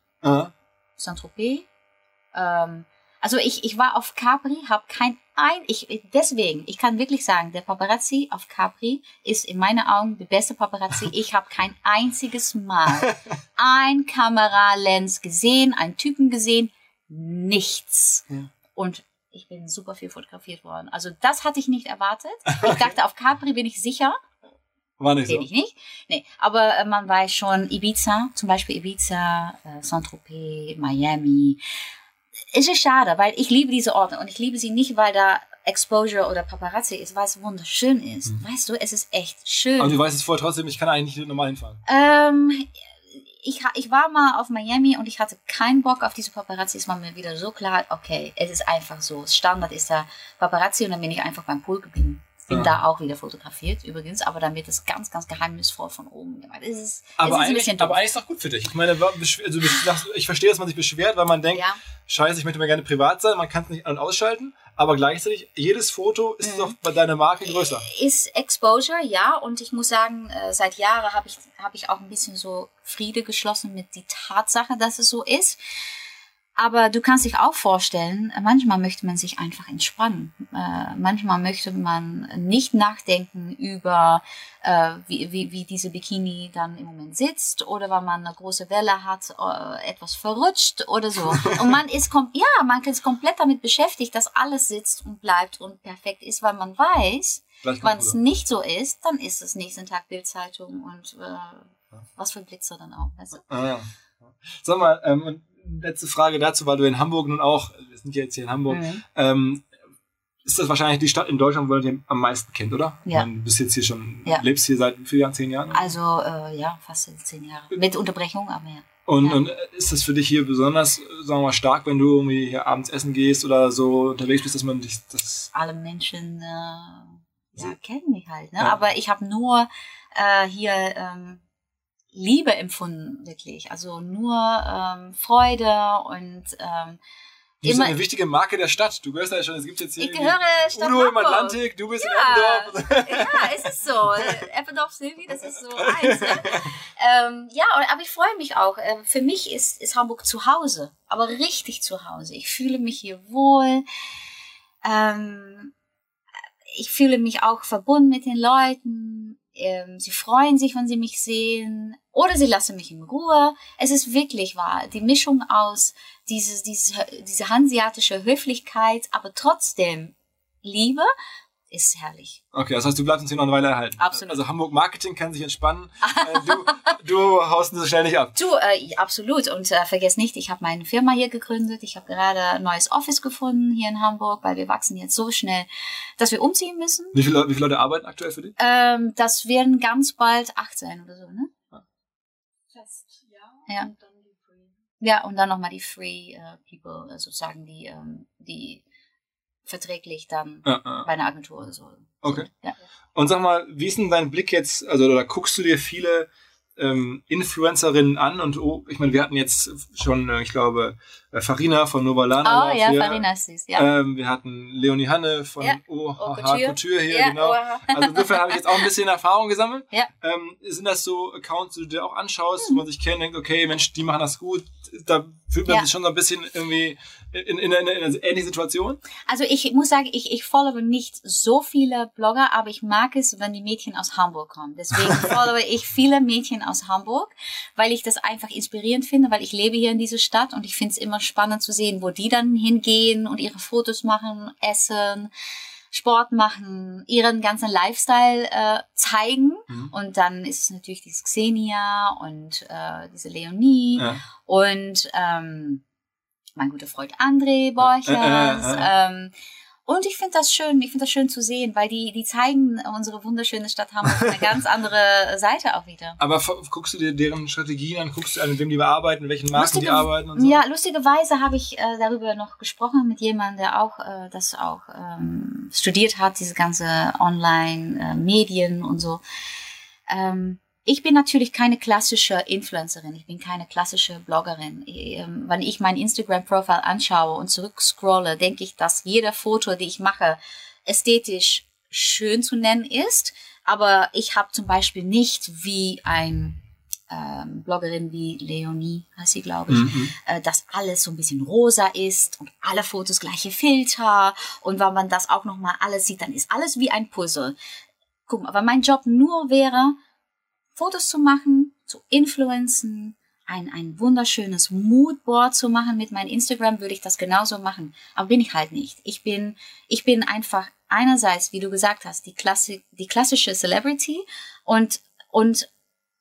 Saint-Tropez. Ähm, also ich, ich war auf Capri, habe kein ein, ich, deswegen, ich kann wirklich sagen, der Paparazzi auf Capri ist in meinen Augen der beste Paparazzi. Ich habe kein einziges Mal ein Kameralens gesehen, einen Typen gesehen, nichts. Ja. Und ich bin super viel fotografiert worden. Also das hatte ich nicht erwartet. Ich dachte, auf Capri bin ich sicher. War nicht so. ich nicht. Nee, aber äh, man weiß schon, Ibiza, zum Beispiel Ibiza, äh, Saint-Tropez, Miami. Es ist schade, weil ich liebe diese Orte und ich liebe sie nicht, weil da Exposure oder Paparazzi ist, weil es wunderschön ist. Weißt du, es ist echt schön. Aber du weißt es vorher trotzdem, ich kann eigentlich nicht normal hinfahren. Ähm, ich, ich war mal auf Miami und ich hatte keinen Bock auf diese Paparazzi. Es war mir wieder so klar, okay, es ist einfach so. Standard ist da Paparazzi und dann bin ich einfach beim Pool geblieben. Bin Ja. da auch wieder fotografiert übrigens, aber dann wird es ganz, ganz geheimnisvoll von oben gemacht. Es ist, es Aber ist ein eigentlich, doof. aber eigentlich ist es doch gut für dich. Ich meine, also, ich verstehe, dass man sich beschwert, weil man denkt, Ja. scheiße, ich möchte mal gerne privat sein, man kann es nicht an- und ausschalten, aber gleichzeitig, jedes Foto ist Mhm. doch bei deiner Marke größer. ist Exposure, ja. Und ich muss sagen, äh, seit Jahren habe ich, hab ich auch ein bisschen so Friede geschlossen mit die Tatsache, dass es so ist. Aber du kannst dich auch vorstellen, manchmal möchte man sich einfach entspannen. Äh, manchmal möchte man nicht nachdenken über, äh, wie, wie, wie diese Bikini dann im Moment sitzt oder weil man eine große Welle hat, äh, etwas verrutscht oder so. Und man ist, kom ja, man ist komplett damit beschäftigt, dass alles sitzt und bleibt und perfekt ist, weil man weiß, wenn es nicht so ist, dann ist es nächsten Tag Bildzeitung und äh, was für Blitzer dann auch. Du? Ah, ja. Sag mal, ähm, letzte Frage dazu, weil du in Hamburg nun auch, wir sind ja jetzt hier in Hamburg, Mhm. ähm, ist das wahrscheinlich die Stadt in Deutschland, wo man den am meisten kennt, oder? Ja. Du bist jetzt hier schon, Ja. lebst hier seit vier Jahren, zehn Jahren? Also äh, ja, fast zehn Jahre. Mit Unterbrechung, aber ja. Und, Ja. und ist das für dich hier besonders, sagen wir mal, stark, wenn du irgendwie hier abends essen gehst oder so unterwegs bist, dass man dich das. alle Menschen äh, ja, kennen mich halt. Ne? Ja. Aber ich habe nur äh, hier ähm, Liebe empfunden, wirklich. Also nur ähm, Freude und ähm, Du bist immer. eine wichtige Marke der Stadt. Du gehörst ja schon, es gibt jetzt hier Ich gehöre Stadt Udo im. Atlantik, du bist Ja. in Eppendorf. ja, es ist so. Äh, Eppendorf Silvi, das ist so eins. Ne? Ähm, ja, aber ich freue mich auch. Ähm, Für mich ist, ist Hamburg zu Hause, aber richtig zu Hause. Ich fühle mich hier wohl. Ähm, ich fühle mich auch verbunden mit den Leuten. Ähm, sie freuen sich, wenn sie mich sehen. Oder sie lassen mich in Ruhe. Es ist wirklich wahr. Die Mischung aus dieses, dieses, diese hanseatische Höflichkeit, aber trotzdem Liebe, ist herrlich. Okay, das heißt, du bleibst uns hier noch eine Weile erhalten. Absolut. Also Hamburg Marketing kann sich entspannen. Äh, du, du haust uns so schnell nicht ab. Du, äh, absolut. Und äh, vergiss nicht, ich habe meine Firma hier gegründet. Ich habe gerade ein neues Office gefunden hier in Hamburg, weil wir wachsen jetzt so schnell, dass wir umziehen müssen. Wie viele, wie viele Leute arbeiten aktuell für dich? Ähm, das werden ganz bald acht sein oder so, ne? Fest, ja. Ja. Und dann die Free. Ja, und dann nochmal die Free äh, People, äh, sozusagen die, ähm, die verträglich dann Ja, ja. bei einer Agentur oder so. Okay. Ja. Und sag mal, wie ist denn dein Blick jetzt, also oder guckst du dir viele ähm, Influencerinnen an und oh, ich meine, wir hatten jetzt schon, äh, ich glaube, äh, Farina von Novalana. Oh ja, hier. Farina ist süß, ja. Ähm, wir hatten Leonie Hanne von Ja. OHH Oh, Couture. Couture. hier, ja, genau. oha. Also insofern habe ich jetzt auch ein bisschen Erfahrung gesammelt. Ja. Ähm, sind das so Accounts, die du dir auch anschaust, Mhm. wo man sich kennt, denkt, okay, Mensch, die machen das gut. Da fühlt man Ja. sich schon so ein bisschen irgendwie in, in, in, in einer ähnlichen Situation. Also ich muss sagen, ich, ich followe nicht so viele Blogger, aber ich mag es, wenn die Mädchen aus Hamburg kommen. Deswegen followe ich viele Mädchen aus Hamburg, weil ich das einfach inspirierend finde, weil ich lebe hier in dieser Stadt und ich finde es immer spannend zu sehen, wo die dann hingehen und ihre Fotos machen, essen, Sport machen, ihren ganzen Lifestyle äh, zeigen. Mhm. Und dann ist es natürlich dieses Xenia und äh, diese Leonie Ja. und ähm, mein guter Freund André Borchers. Äh, äh, Ähm, und ich finde das schön, ich finde das schön zu sehen, weil die, die zeigen unsere wunderschöne Stadt Hamburg eine ganz andere Seite auch wieder. Aber guckst du dir deren Strategien an, guckst du an, mit wem die bearbeiten, mit welchen Marken die Lustige- arbeiten und so? Ja, lustigerweise habe ich äh, darüber noch gesprochen mit jemandem, der auch äh, das auch ähm, studiert hat, diese ganze Online-Medien und so. Ähm, ich bin natürlich keine klassische Influencerin, ich bin keine klassische Bloggerin. Ähm, wenn ich mein Instagram-Profil anschaue und zurückscrolle, denke ich, dass jeder Foto, die ich mache, ästhetisch schön zu nennen ist. Aber ich habe zum Beispiel nicht wie ein ähm, Bloggerin wie Leonie, heißt sie, glaube ich, Mhm. äh, dass alles so ein bisschen rosa ist und alle Fotos gleiche Filter. Und wenn man das auch nochmal alles sieht, dann ist alles wie ein Puzzle. Guck mal, wenn mein Job nur wäre, Fotos zu machen, zu influenzen, ein, ein wunderschönes Moodboard zu machen mit meinem Instagram, würde ich das genauso machen. Aber bin ich halt nicht. Ich bin, ich bin einfach einerseits, wie du gesagt hast, die, Klassi die klassische Celebrity und, und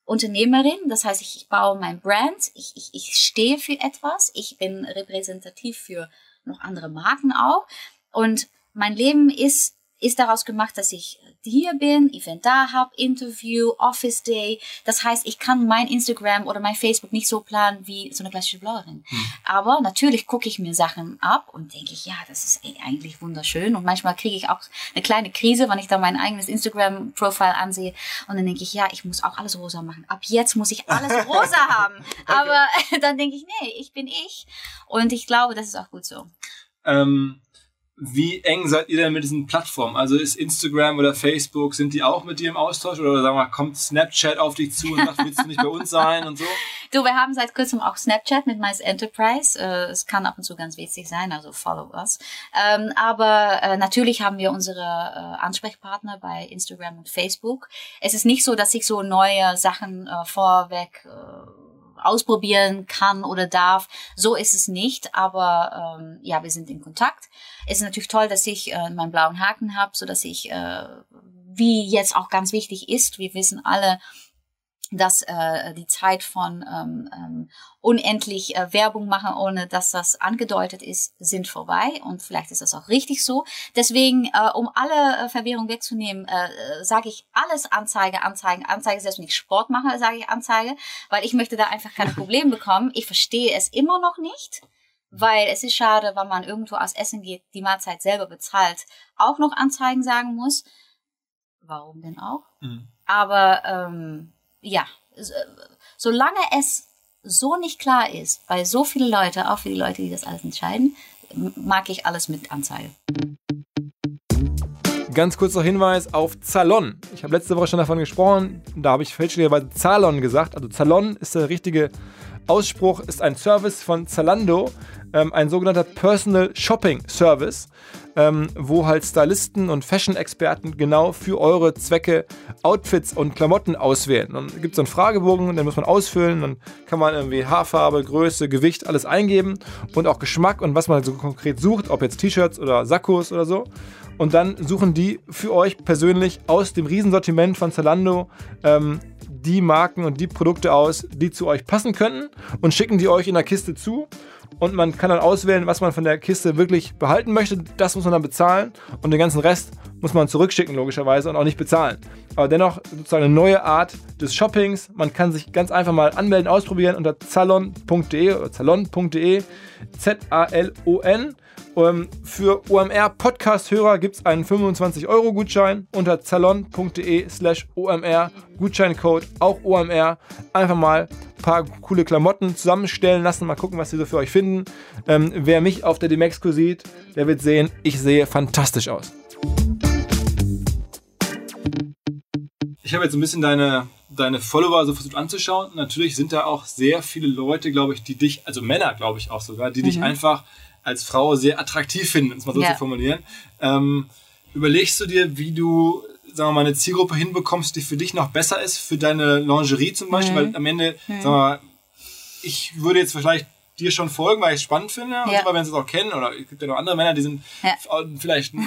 Unternehmerin. Das heißt, ich, ich baue mein Brand, ich, ich, ich stehe für etwas, ich bin repräsentativ für noch andere Marken auch. Und mein Leben ist, ist daraus gemacht, dass ich hier bin, Event da habe, Interview, Office Day. Das heißt, ich kann mein Instagram oder mein Facebook nicht so planen wie so eine klassische Bloggerin. Aber natürlich gucke ich mir Sachen ab und denke ich, ja, das ist eh eigentlich wunderschön. Und manchmal kriege ich auch eine kleine Krise, wenn ich da mein eigenes Instagram-Profile ansehe. Und dann denke ich, ja, ich muss auch alles rosa machen. Ab jetzt muss ich alles rosa haben. Aber dann denke ich, nee, ich bin ich. Und ich glaube, das ist auch gut so. Ähm, wie eng seid ihr denn mit diesen Plattformen? Also ist Instagram oder Facebook, sind die auch mit dir im Austausch? Oder sagen wir, kommt Snapchat auf dich zu und sagt, willst du nicht bei uns sein und so? Du, wir haben seit kurzem auch Snapchat mit Mice Enterprise. Äh, es kann ab und zu ganz witzig sein, also follow us. Ähm, aber äh, natürlich haben wir unsere äh, Ansprechpartner bei Instagram und Facebook. Es ist nicht so, dass ich so neue Sachen vorweg ausprobieren kann oder darf. So ist es nicht, aber ähm, ja, wir sind in Kontakt. Es ist natürlich toll, dass ich äh, meinen blauen Haken habe, so dass ich, äh, wie jetzt auch ganz wichtig ist, wir wissen alle, dass äh, die Zeit von ähm, ähm, unendlich äh, Werbung machen, ohne dass das angedeutet ist, sind vorbei. Und vielleicht ist das auch richtig so. Deswegen, äh, um alle äh, Verwirrung wegzunehmen, äh, äh sage ich alles Anzeige, Anzeigen, Anzeige. Selbst wenn ich Sport mache, sage ich Anzeige, weil ich möchte da einfach keine Probleme bekommen. Ich verstehe es immer noch nicht. Weil es ist schade, wenn man irgendwo aus Essen geht, die Mahlzeit selber bezahlt, auch noch Anzeigen sagen muss. Warum denn auch? Mhm. Aber ähm, ja, solange es so nicht klar ist, bei so viele Leute, auch für die Leute, die das alles entscheiden, mag ich alles mit Anzeige. Ganz kurzer Hinweis auf Zalon. Ich habe letzte Woche schon davon gesprochen, da habe ich fälschlicherweise Zalon gesagt. Also Zalon ist der richtige Ausspruch, ist ein Service von Zalando, ähm, ein sogenannter Personal Shopping Service ähm, wo halt Stylisten und Fashion-Experten genau für eure Zwecke Outfits und Klamotten auswählen. Dann gibt es einen Fragebogen, den muss man ausfüllen, dann kann man irgendwie Haarfarbe, Größe, Gewicht, alles eingeben und auch Geschmack und was man so konkret sucht, ob jetzt T-Shirts oder Sakkos oder so. Und dann suchen die für euch persönlich aus dem Riesensortiment von Zalando ähm, die Marken und die Produkte aus, die zu euch passen könnten und schicken die euch in der Kiste zu und man kann dann auswählen, was man von der Kiste wirklich behalten möchte. Das muss man dann bezahlen und den ganzen Rest muss man zurückschicken, logischerweise, und auch nicht bezahlen. Aber dennoch sozusagen eine neue Art des Shoppings. Man kann sich ganz einfach mal anmelden, ausprobieren unter zalon.de oder zalon.de, Z-A-L-O-N. Ähm, für OMR-Podcast-Hörer gibt es einen 25-Euro-Gutschein unter zalon.de slash OMR. Gutscheincode auch OMR. Einfach mal ein paar coole Klamotten zusammenstellen lassen. Mal gucken, was sie so für euch finden. Ähm, wer mich auf der Demexco sieht, der wird sehen, ich sehe fantastisch aus. Ich habe jetzt ein bisschen deine, deine Follower so versucht anzuschauen. Natürlich sind da auch sehr viele Leute, glaube ich, die dich, also Männer, glaube ich auch sogar, die mhm. dich einfach als Frau sehr attraktiv finden, um es mal so ja. zu formulieren. Ähm, überlegst du dir, wie du, sagen wir mal, eine Zielgruppe hinbekommst, die für dich noch besser ist, für deine Lingerie zum Beispiel? Mhm. Weil am Ende, mhm. sagen wir mal, ich würde jetzt vielleicht dir schon folgen, weil ich es spannend finde. Ja. Und so, wenn sie es auch kennen. Oder es gibt ja noch andere Männer, die sind ja. vielleicht äh,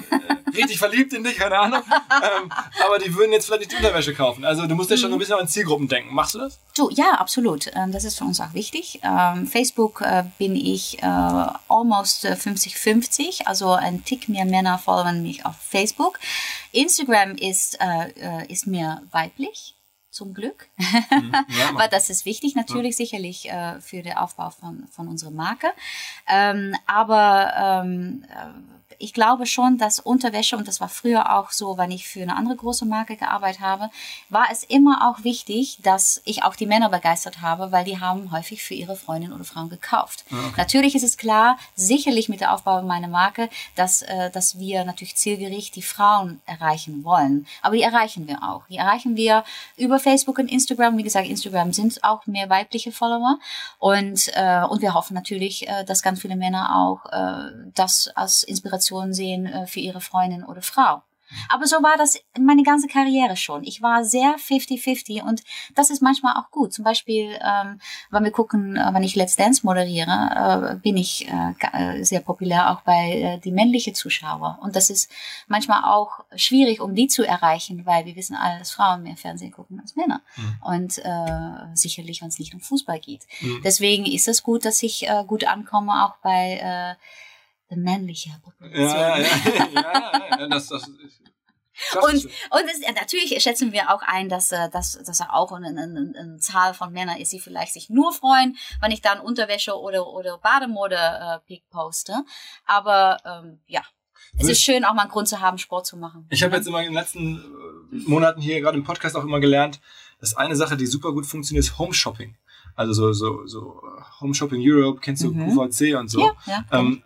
richtig verliebt in dich, keine Ahnung. ähm, aber die würden jetzt vielleicht nicht die Unterwäsche kaufen. Also du musst ja schon mhm. ein bisschen an Zielgruppen denken. Machst du das? Du, ja, absolut. Ähm, das ist für uns auch wichtig. Ähm, Facebook äh, bin ich äh, almost 50-50. Äh, also ein Tick mehr Männer folgen mich auf Facebook. Instagram ist, äh, äh ist mehr weiblich zum Glück. Mhm. Ja, Aber das ist wichtig natürlich ja. sicherlich äh, für den Aufbau von, von unserer Marke. Ähm, aber ähm, ich glaube schon, dass Unterwäsche, und das war früher auch so, wenn ich für eine andere große Marke gearbeitet habe, war es immer auch wichtig, dass ich auch die Männer begeistert habe, weil die haben häufig für ihre Freundin oder Frauen gekauft. Ah, okay. Natürlich ist es klar, sicherlich mit der Aufbau meiner Marke, dass, äh, dass wir natürlich zielgerichtet die Frauen erreichen wollen. Aber die erreichen wir auch. Die erreichen wir über Facebook und Instagram. Wie gesagt, Instagram sind auch mehr weibliche Follower. Und, äh, und wir hoffen natürlich, äh, dass ganz viele Männer auch das als Inspiration Inspiration sehen äh, für ihre Freundin oder Frau. Aber so war das meine ganze Karriere schon. Ich war sehr 50-50 und das ist manchmal auch gut. Zum Beispiel, ähm, wenn wir gucken, äh, wenn ich Let's Dance moderiere, äh, bin ich äh, äh sehr populär auch bei äh, die männliche Zuschauer. Und das ist manchmal auch schwierig, um die zu erreichen, weil wir wissen alle, dass Frauen mehr Fernsehen gucken als Männer. Mhm. Und äh, sicherlich, wenn es nicht um Fußball geht. Mhm. Deswegen ist es gut, dass ich äh, gut ankomme, auch bei äh, männliche Population. Ja, ja, ja, ja, ja, das, das und, und es, natürlich schätzen wir auch ein, dass, äh, dass, dass er auch eine, eine, eine Zahl von Männern ist, die vielleicht sich nur freuen, wenn ich dann Unterwäsche oder, oder Bademode äh, poste. Aber ähm, ja, es ist schön, auch mal einen Grund zu haben, Sport zu machen. Ich habe jetzt immer in den letzten äh, Monaten hier gerade im Podcast auch immer gelernt, dass eine Sache, die super gut funktioniert, ist Home Shopping. Also so, so, so Home Shopping Europe, kennst du mhm. QVC und so. Ja, ja, ähm,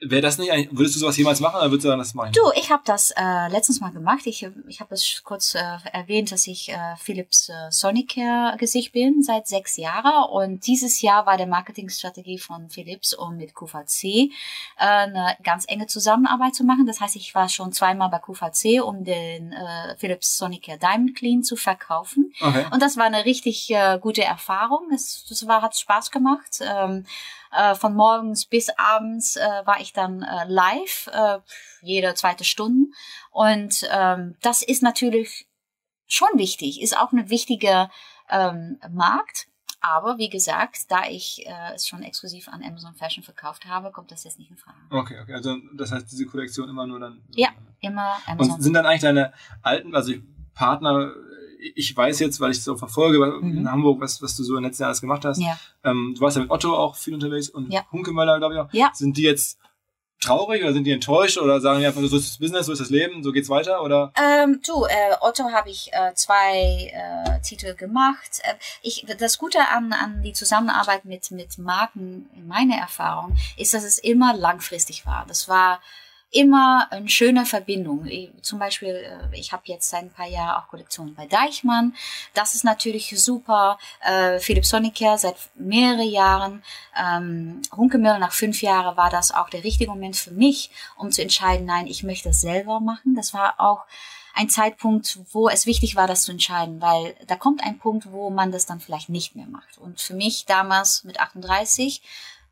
Wäre das nicht eigentlich, würdest du sowas jemals machen oder würdest du das machen? Du, ich habe das äh, letztens mal gemacht. Ich, ich habe es kurz äh, erwähnt, dass ich äh, Philips äh, Sonicare Gesicht bin seit sechs Jahren und dieses Jahr war der Marketingstrategie von Philips, um mit QVC äh, eine ganz enge Zusammenarbeit zu machen. Das heißt, ich war schon zweimal bei QVC, um den äh, Philips Sonicare Diamond Clean zu verkaufen. Okay. Und das war eine richtig äh, gute Erfahrung. Das, das war, hat Spaß gemacht. Ähm, äh, von morgens bis abends äh, war ich dann äh, live, äh, jede zweite Stunde. Und ähm, das ist natürlich schon wichtig, ist auch eine wichtige ähm, Markt. Aber wie gesagt, da ich äh, es schon exklusiv an Amazon Fashion verkauft habe, kommt das jetzt nicht in Frage. Okay, okay. Also das heißt, diese Kollektion immer nur dann. Ja, immer Amazon. Und sind dann eigentlich deine alten, also Partner, ich weiß jetzt, weil ich so verfolge in Mhm. Hamburg, was, was du so in den letzten Jahren alles gemacht hast. ja. Ähm, du warst ja mit Otto auch viel unterwegs und Ja. Hunkemöller, glaube ich auch. Ja. Sind die jetzt traurig oder sind die enttäuscht oder sagen die einfach, so ist das Business, so ist das Leben, so geht's weiter? Oder Ähm, du, äh, Otto habe ich äh, zwei äh, Titel gemacht. Äh, ich, das Gute an, an die Zusammenarbeit mit, mit Marken, in meiner Erfahrung, ist, dass es immer langfristig war. Das war immer eine schöne Verbindung. Zum Beispiel, äh, ich habe jetzt seit ein paar Jahren auch Kollektionen bei Deichmann. Das ist natürlich super. Äh, Philipp Sonicare seit mehreren Jahren. Ähm, Hunkemöller nach fünf Jahren war das auch der richtige Moment für mich, um zu entscheiden, nein, ich möchte das selber machen. Das war auch ein Zeitpunkt, wo es wichtig war, das zu entscheiden, weil da kommt ein Punkt, wo man das dann vielleicht nicht mehr macht. Und für mich damals mit 38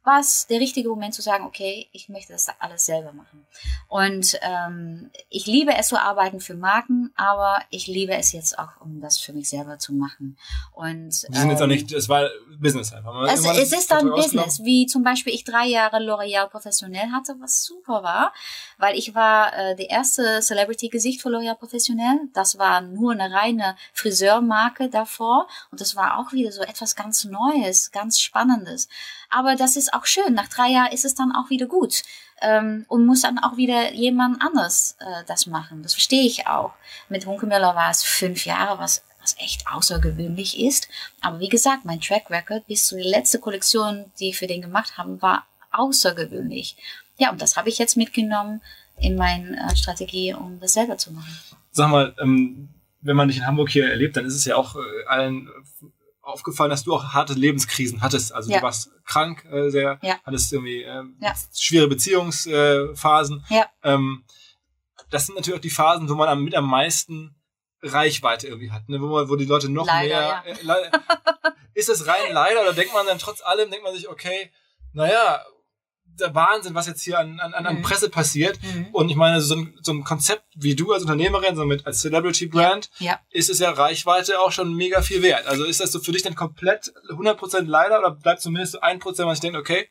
war es der richtige Moment zu sagen, okay, ich möchte das alles selber machen. Und ähm, ich liebe es zu arbeiten für Marken, aber ich liebe es jetzt auch, um das für mich selber zu machen. Und die sind jetzt auch ähm, nicht, es war Business einfach. Es, es ist dann Business, wie zum Beispiel ich drei Jahre L'Oreal professionell hatte, was super war, weil ich war äh, der erste Celebrity-Gesicht für L'Oreal professionell. Das war nur eine reine Friseurmarke davor und das war auch wieder so etwas ganz Neues, ganz Spannendes. Aber das ist auch schön. Nach drei Jahren ist es dann auch wieder gut ähm, und muss dann auch wieder jemand anders äh, das machen. Das verstehe ich auch. Mit Hunkemöller war es fünf Jahre, was was echt außergewöhnlich ist. Aber wie gesagt, mein Track Record bis zur letzten Kollektion, die ich für den gemacht habe, war außergewöhnlich. Ja, und das habe ich jetzt mitgenommen in meine äh, Strategie, um das selber zu machen. Sag mal, ähm, wenn man dich in Hamburg hier erlebt, dann ist es ja auch äh, allen äh, aufgefallen, dass du auch harte Lebenskrisen hattest. Also Ja. du warst krank äh, sehr, Ja. hattest irgendwie ähm, Ja. schwere Beziehungsphasen. Äh. Ja. Ähm, das sind natürlich auch die Phasen, wo man am, mit am meisten Reichweite irgendwie hat, ne? wo, man, wo die Leute noch Leider, mehr. Äh, ist das rein leider oder denkt man dann trotz allem, denkt man sich, okay, naja, der Wahnsinn, was jetzt hier an, an, an Mhm. Presse passiert. Mhm. Und ich meine, so ein, so ein Konzept wie du als Unternehmerin, so mit als Celebrity Brand, Ja. ist es ja Reichweite auch schon mega viel wert. Also ist das so für dich dann komplett 100% leider oder bleibt zumindest so 1%, was ich denke, okay,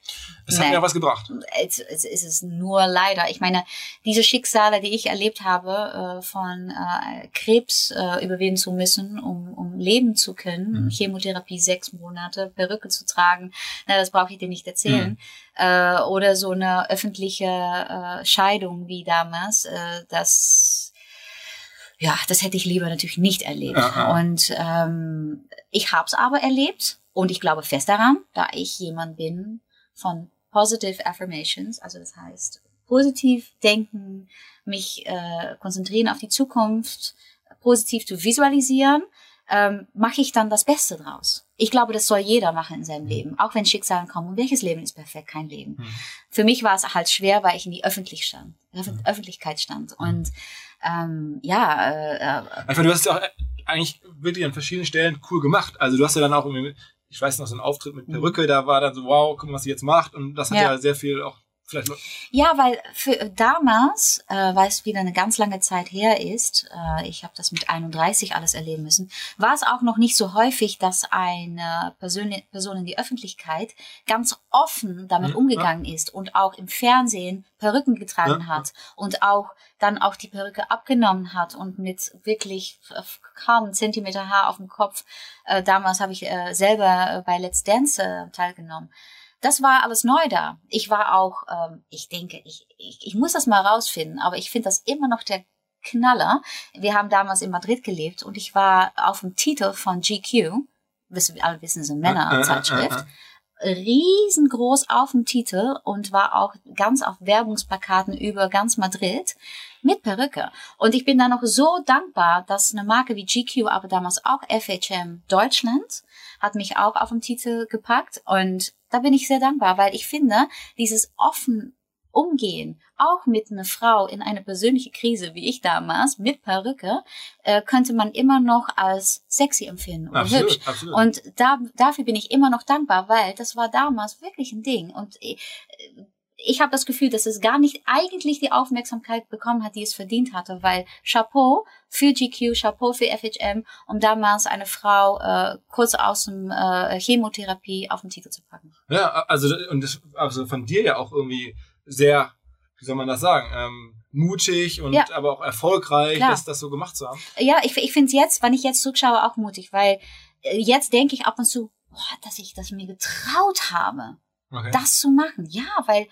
es hat mir was gebracht. es, es ist es nur leider. Ich meine, diese Schicksale, die ich erlebt habe, äh, von äh, Krebs äh, überwinden zu müssen, um, um leben zu können, Mhm. Chemotherapie sechs Monate, Perücke zu tragen, na, das brauche ich dir nicht erzählen. Äh, oder so eine öffentliche äh, Scheidung wie damals, äh, das ja, das hätte ich lieber natürlich nicht erlebt. Ja. Und ähm, ich habe es aber erlebt und ich glaube fest daran, da ich jemand bin von Positive Affirmations, also das heißt positiv denken, mich äh, konzentrieren auf die Zukunft, positiv zu visualisieren, ähm, mache ich dann das Beste draus. Ich glaube, das soll jeder machen in seinem Leben, auch wenn Schicksale kommen. Und welches Leben ist perfekt? Kein Leben. Mhm. Für mich war es halt schwer, weil ich in die Öffentlich stand, Öff Öffentlichkeit stand. Und ähm, ja, äh, äh, meine, du hast ja auch äh, eigentlich wirklich an verschiedenen Stellen cool gemacht. Also du hast ja dann auch irgendwie, ich weiß noch, so einen Auftritt mit Perücke, da war dann so, wow, guck mal, was sie jetzt macht. Und das hat ja, Ja. sehr viel auch vielleicht Ja, weil für damals, äh, weil es wieder eine ganz lange Zeit her ist, äh, ich habe das mit 31 alles erleben müssen, war es auch noch nicht so häufig, dass eine Person, Person in die Öffentlichkeit ganz offen damit Mhm, umgegangen ist und auch im Fernsehen Perücken getragen Ja, hat und auch dann auch die Perücke abgenommen hat und mit wirklich kaum einen Zentimeter Haar auf dem Kopf. Äh, damals habe ich äh, selber äh, bei Let's Dance äh, teilgenommen. Das war alles neu da. Ich war auch, ähm, ich denke, ich, ich, ich muss das mal rausfinden, aber ich finde das immer noch der Knaller. Wir haben damals in Madrid gelebt und ich war auf dem Titel von GQ, wissen wir alle wissen, so eine Männerzeitschrift, riesengroß auf dem Titel und war auch ganz auf Werbungsplakaten über ganz Madrid mit Perücke. Und ich bin da noch so dankbar, dass eine Marke wie GQ, aber damals auch FHM Deutschland, hat mich auch auf dem Titel gepackt. Und da bin ich sehr dankbar, weil ich finde, dieses offen Umgehen, auch mit einer Frau in eine persönliche Krise, wie ich damals, mit Perücke, äh, könnte man immer noch als sexy empfinden oder hübsch. absolut, absolut. Und da, dafür bin ich immer noch dankbar, weil das war damals wirklich ein Ding. Und ich, ich habe das Gefühl, dass es gar nicht eigentlich die Aufmerksamkeit bekommen hat, die es verdient hatte, weil Chapeau für GQ, Chapeau für FHM, um damals eine Frau äh, kurz aus dem äh, Chemotherapie auf den Titel zu packen. Ja, also, und das, also von dir ja auch irgendwie sehr, wie soll man das sagen, ähm, mutig und Ja. aber auch erfolgreich, Klar. das, das so gemacht zu haben. Ja, ich, ich finde es jetzt, wenn ich jetzt zurückschaue, auch mutig, weil äh, jetzt denke ich ab und zu, boah, dass ich das mir getraut habe, Okay. das zu machen. Ja, weil,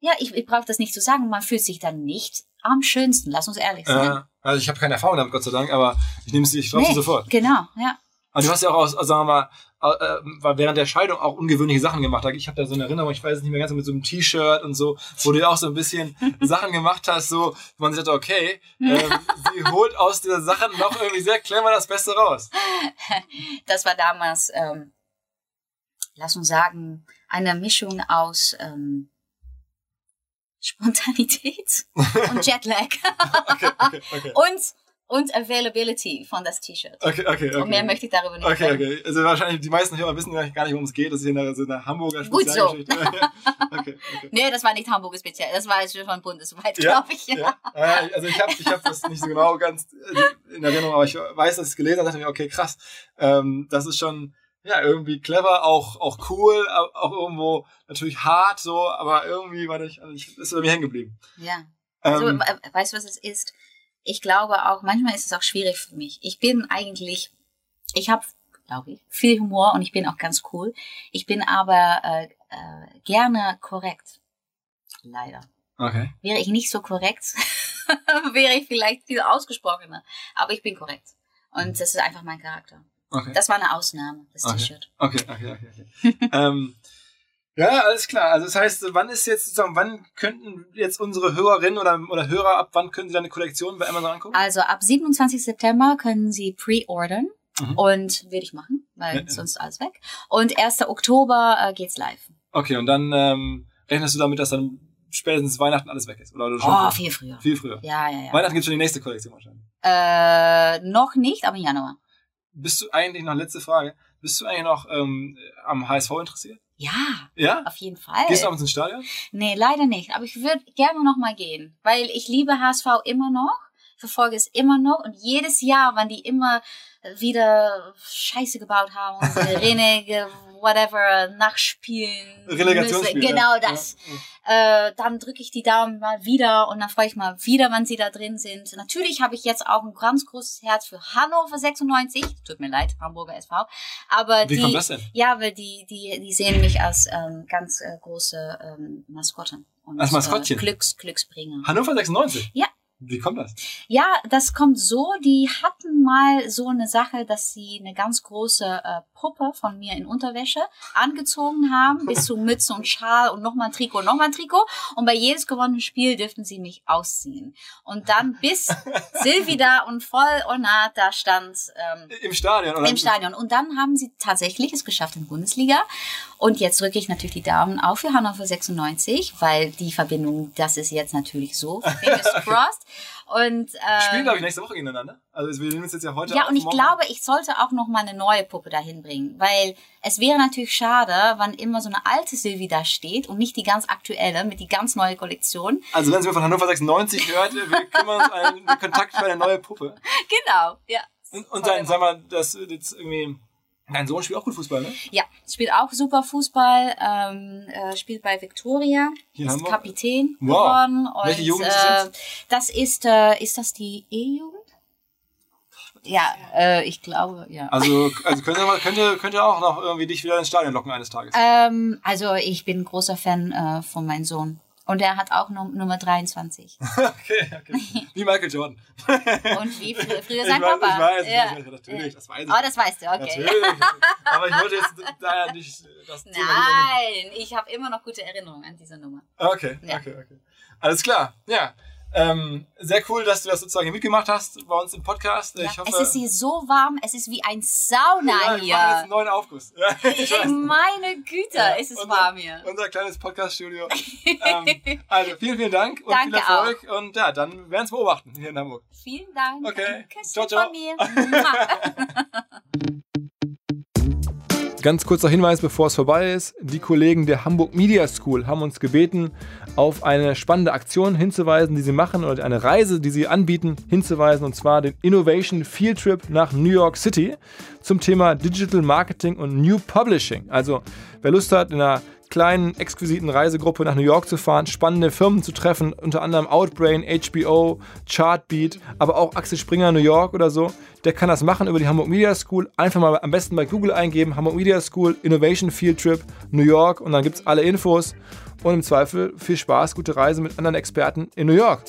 ja, ich, ich brauche das nicht zu sagen, man fühlt sich dann nicht am schönsten, lass uns ehrlich sein. äh, also ich habe keine Erfahrung damit, Gott sei Dank, aber ich nehme dir, ich glaube Nee, sofort. Genau, ja. Aber du hast ja auch, aus, sagen wir mal, äh, war während der Scheidung auch ungewöhnliche Sachen gemacht. Ich habe da so eine Erinnerung, ich weiß es nicht mehr ganz, mit so einem T-Shirt und so, wo du ja auch so ein bisschen Sachen gemacht hast, so, wo man sich dachte, okay, ähm, sie holt aus dieser Sache noch irgendwie sehr clever das Beste raus. Das war damals, ähm, lass uns sagen, eine Mischung aus ähm, Spontanität und Jetlag Okay, okay, okay. und, und Availability von das T-Shirt. Okay, okay, okay. Und mehr möchte ich darüber nicht Okay, sagen. okay. Also wahrscheinlich die meisten Hörer wissen gar nicht, worum es geht. Das ist hier eine, so eine Hamburger Gut so. Spezialgeschichte. okay, okay. Nee, das war nicht Hamburg speziell, das war jetzt schon bundesweit, Ja, glaube ich. Ja. Äh, Also ich habe ich hab das nicht so genau ganz äh, in Erinnerung, aber ich weiß, dass ich es gelesen habe, dachte mir, okay, krass. Ähm, das ist schon ja irgendwie clever, auch auch cool, au- auch irgendwo natürlich hart so, aber irgendwie war ich, also ich ist bei mir hängen geblieben. Ja. Also, Ähm, we- weißt du, was es ist? Ich glaube auch, manchmal ist es auch schwierig für mich. Ich bin eigentlich, ich habe, glaube ich, viel Humor und ich bin auch ganz cool. Ich bin aber äh, äh, gerne korrekt. Leider. okay. Wäre ich nicht so korrekt, wäre ich vielleicht viel ausgesprochener. Aber ich bin korrekt. Und das ist einfach mein Charakter. Okay. Das war eine Ausnahme, das Okay. T-Shirt. Okay, okay, okay. okay. ähm, ja, alles klar. Also das heißt, wann ist jetzt sozusagen, wann könnten jetzt unsere Hörerinnen oder, oder Hörer ab, wann können sie deine Kollektion bei Amazon angucken? Also ab 27. September können Sie pre-ordern. Mhm. Und würde ich machen, weil Ja, ja. sonst alles weg. Und 1. Oktober äh, geht's live. Okay, und dann ähm, rechnest du damit, dass dann spätestens Weihnachten alles weg ist? Oder schon Oh, viel früher. viel früher? Ja, ja, ja. Weihnachten gibt schon die nächste Kollektion wahrscheinlich. Äh, noch nicht, aber im Januar. Bist du eigentlich noch, letzte Frage, bist du eigentlich noch ähm, am HSV interessiert? Ja, Ja? auf jeden Fall. Gehst du abends ins Stadion? Nee, leider nicht. Aber ich würde gerne noch mal gehen, weil ich liebe HSV immer noch, verfolge es immer noch und jedes Jahr, wenn die immer wieder Scheiße gebaut haben und Renege, whatever, nachspielen. Müssen. Genau das. Ja. Äh, dann drücke ich die Daumen mal wieder und dann freue ich mal wieder, wenn sie da drin sind. Natürlich habe ich jetzt auch ein ganz großes Herz für Hannover 96. Tut mir leid, Hamburger SV. Aber Wie die, kommt das denn? ja, weil die, die, die sehen mich als ähm, ganz äh, große ähm, Maskotte. Und, Als Maskottchen? Äh, Glücks, Glücksbringer. Hannover 96? Ja. Wie kommt das? Ja, das kommt so, die hatten mal so eine Sache, dass sie eine ganz große äh, Puppe von mir in Unterwäsche angezogen haben, bis zu Mütze und Schal und nochmal ein Trikot, nochmal ein Trikot. Und bei jedes gewonnenen Spiel dürften sie mich ausziehen. Und dann bis Silvi da und voll Ornat da stand, ähm, Im Stadion? Oder? im Stadion. Und dann haben sie tatsächlich es geschafft in Bundesliga. Und jetzt drücke ich natürlich die Daumen auch für Hannover 96, weil die Verbindung, das ist jetzt natürlich so. Fingers crossed. Und, Spielen, ähm, glaube ich, nächste Woche gegeneinander. Also wir nehmen uns jetzt ja heute ja, und ich morgen- glaube, ich sollte auch noch mal eine neue Puppe dahin bringen, weil es wäre natürlich schade, wenn immer so eine alte Silvi da steht und nicht die ganz aktuelle mit die ganz neue Kollektion. Also wenn Sie von Hannover 96 hört, wir kümmern uns einen Kontakt für eine neue Puppe. Genau, ja. Und, und dein, sag mal, das jetzt irgendwie, dein Sohn spielt auch gut Fußball, ne? Ja, spielt auch super Fußball, ähm, äh, spielt bei Victoria, Hier ist? Kapitän Wow. geworden. Und, Welche Jugend ist das äh, das ist, äh, ist das die E-Jugend? Ja, äh, ich glaube, ja. Also, also könnte, mal- könnte, könnte auch noch irgendwie dich wieder ins Stadion locken eines Tages. Ähm, also ich bin großer Fan äh, von meinem Sohn. Und er hat auch Num Nummer 23. Okay, okay. Wie Michael Jordan. Und wie fr früher sein ich weiß, Papa. Ich weiß, ich ja. weiß, natürlich, das weiß ich. Oh, das weißt du, okay. Natürlich. Aber ich wollte jetzt da ja nicht das Thema lieber Nein, ich habe immer noch gute Erinnerungen an diese Nummer. Okay, Ja. okay, okay. Alles klar, ja. Ähm, sehr cool, dass du das sozusagen hier mitgemacht hast bei uns im Podcast. Ja, Ich hoffe, es ist hier so warm, es ist wie ein Sauna ja, wir machen jetzt hier. einen neuen Aufguss. Ich. Meine Güte, Ja, es ist unser- warm hier. Unser kleines Podcast-Studio. ähm, also vielen, vielen Dank und viel Danke Erfolg. Und ja, dann werden wir es beobachten hier in Hamburg. Vielen Dank. Okay. Küsschen Ciao, ciao. von mir. Ganz kurzer Hinweis, bevor es vorbei ist. Die Kollegen der Hamburg Media School haben uns gebeten, auf eine spannende Aktion hinzuweisen, die sie machen oder eine Reise, die sie anbieten, hinzuweisen und zwar den Innovation Field Trip nach New York City zum Thema Digital Marketing und New Publishing. Also wer Lust hat, in einer kleinen, exquisiten Reisegruppe nach New York zu fahren, spannende Firmen zu treffen, unter anderem Outbrain, HBO, Chartbeat, aber auch Axel Springer New York oder so. Der kann das machen über die Hamburg Media School. Einfach mal am besten bei Google eingeben, Hamburg Media School, Innovation Field Trip, New York und dann gibt es alle Infos. Und im Zweifel viel Spaß, gute Reise mit anderen Experten in New York.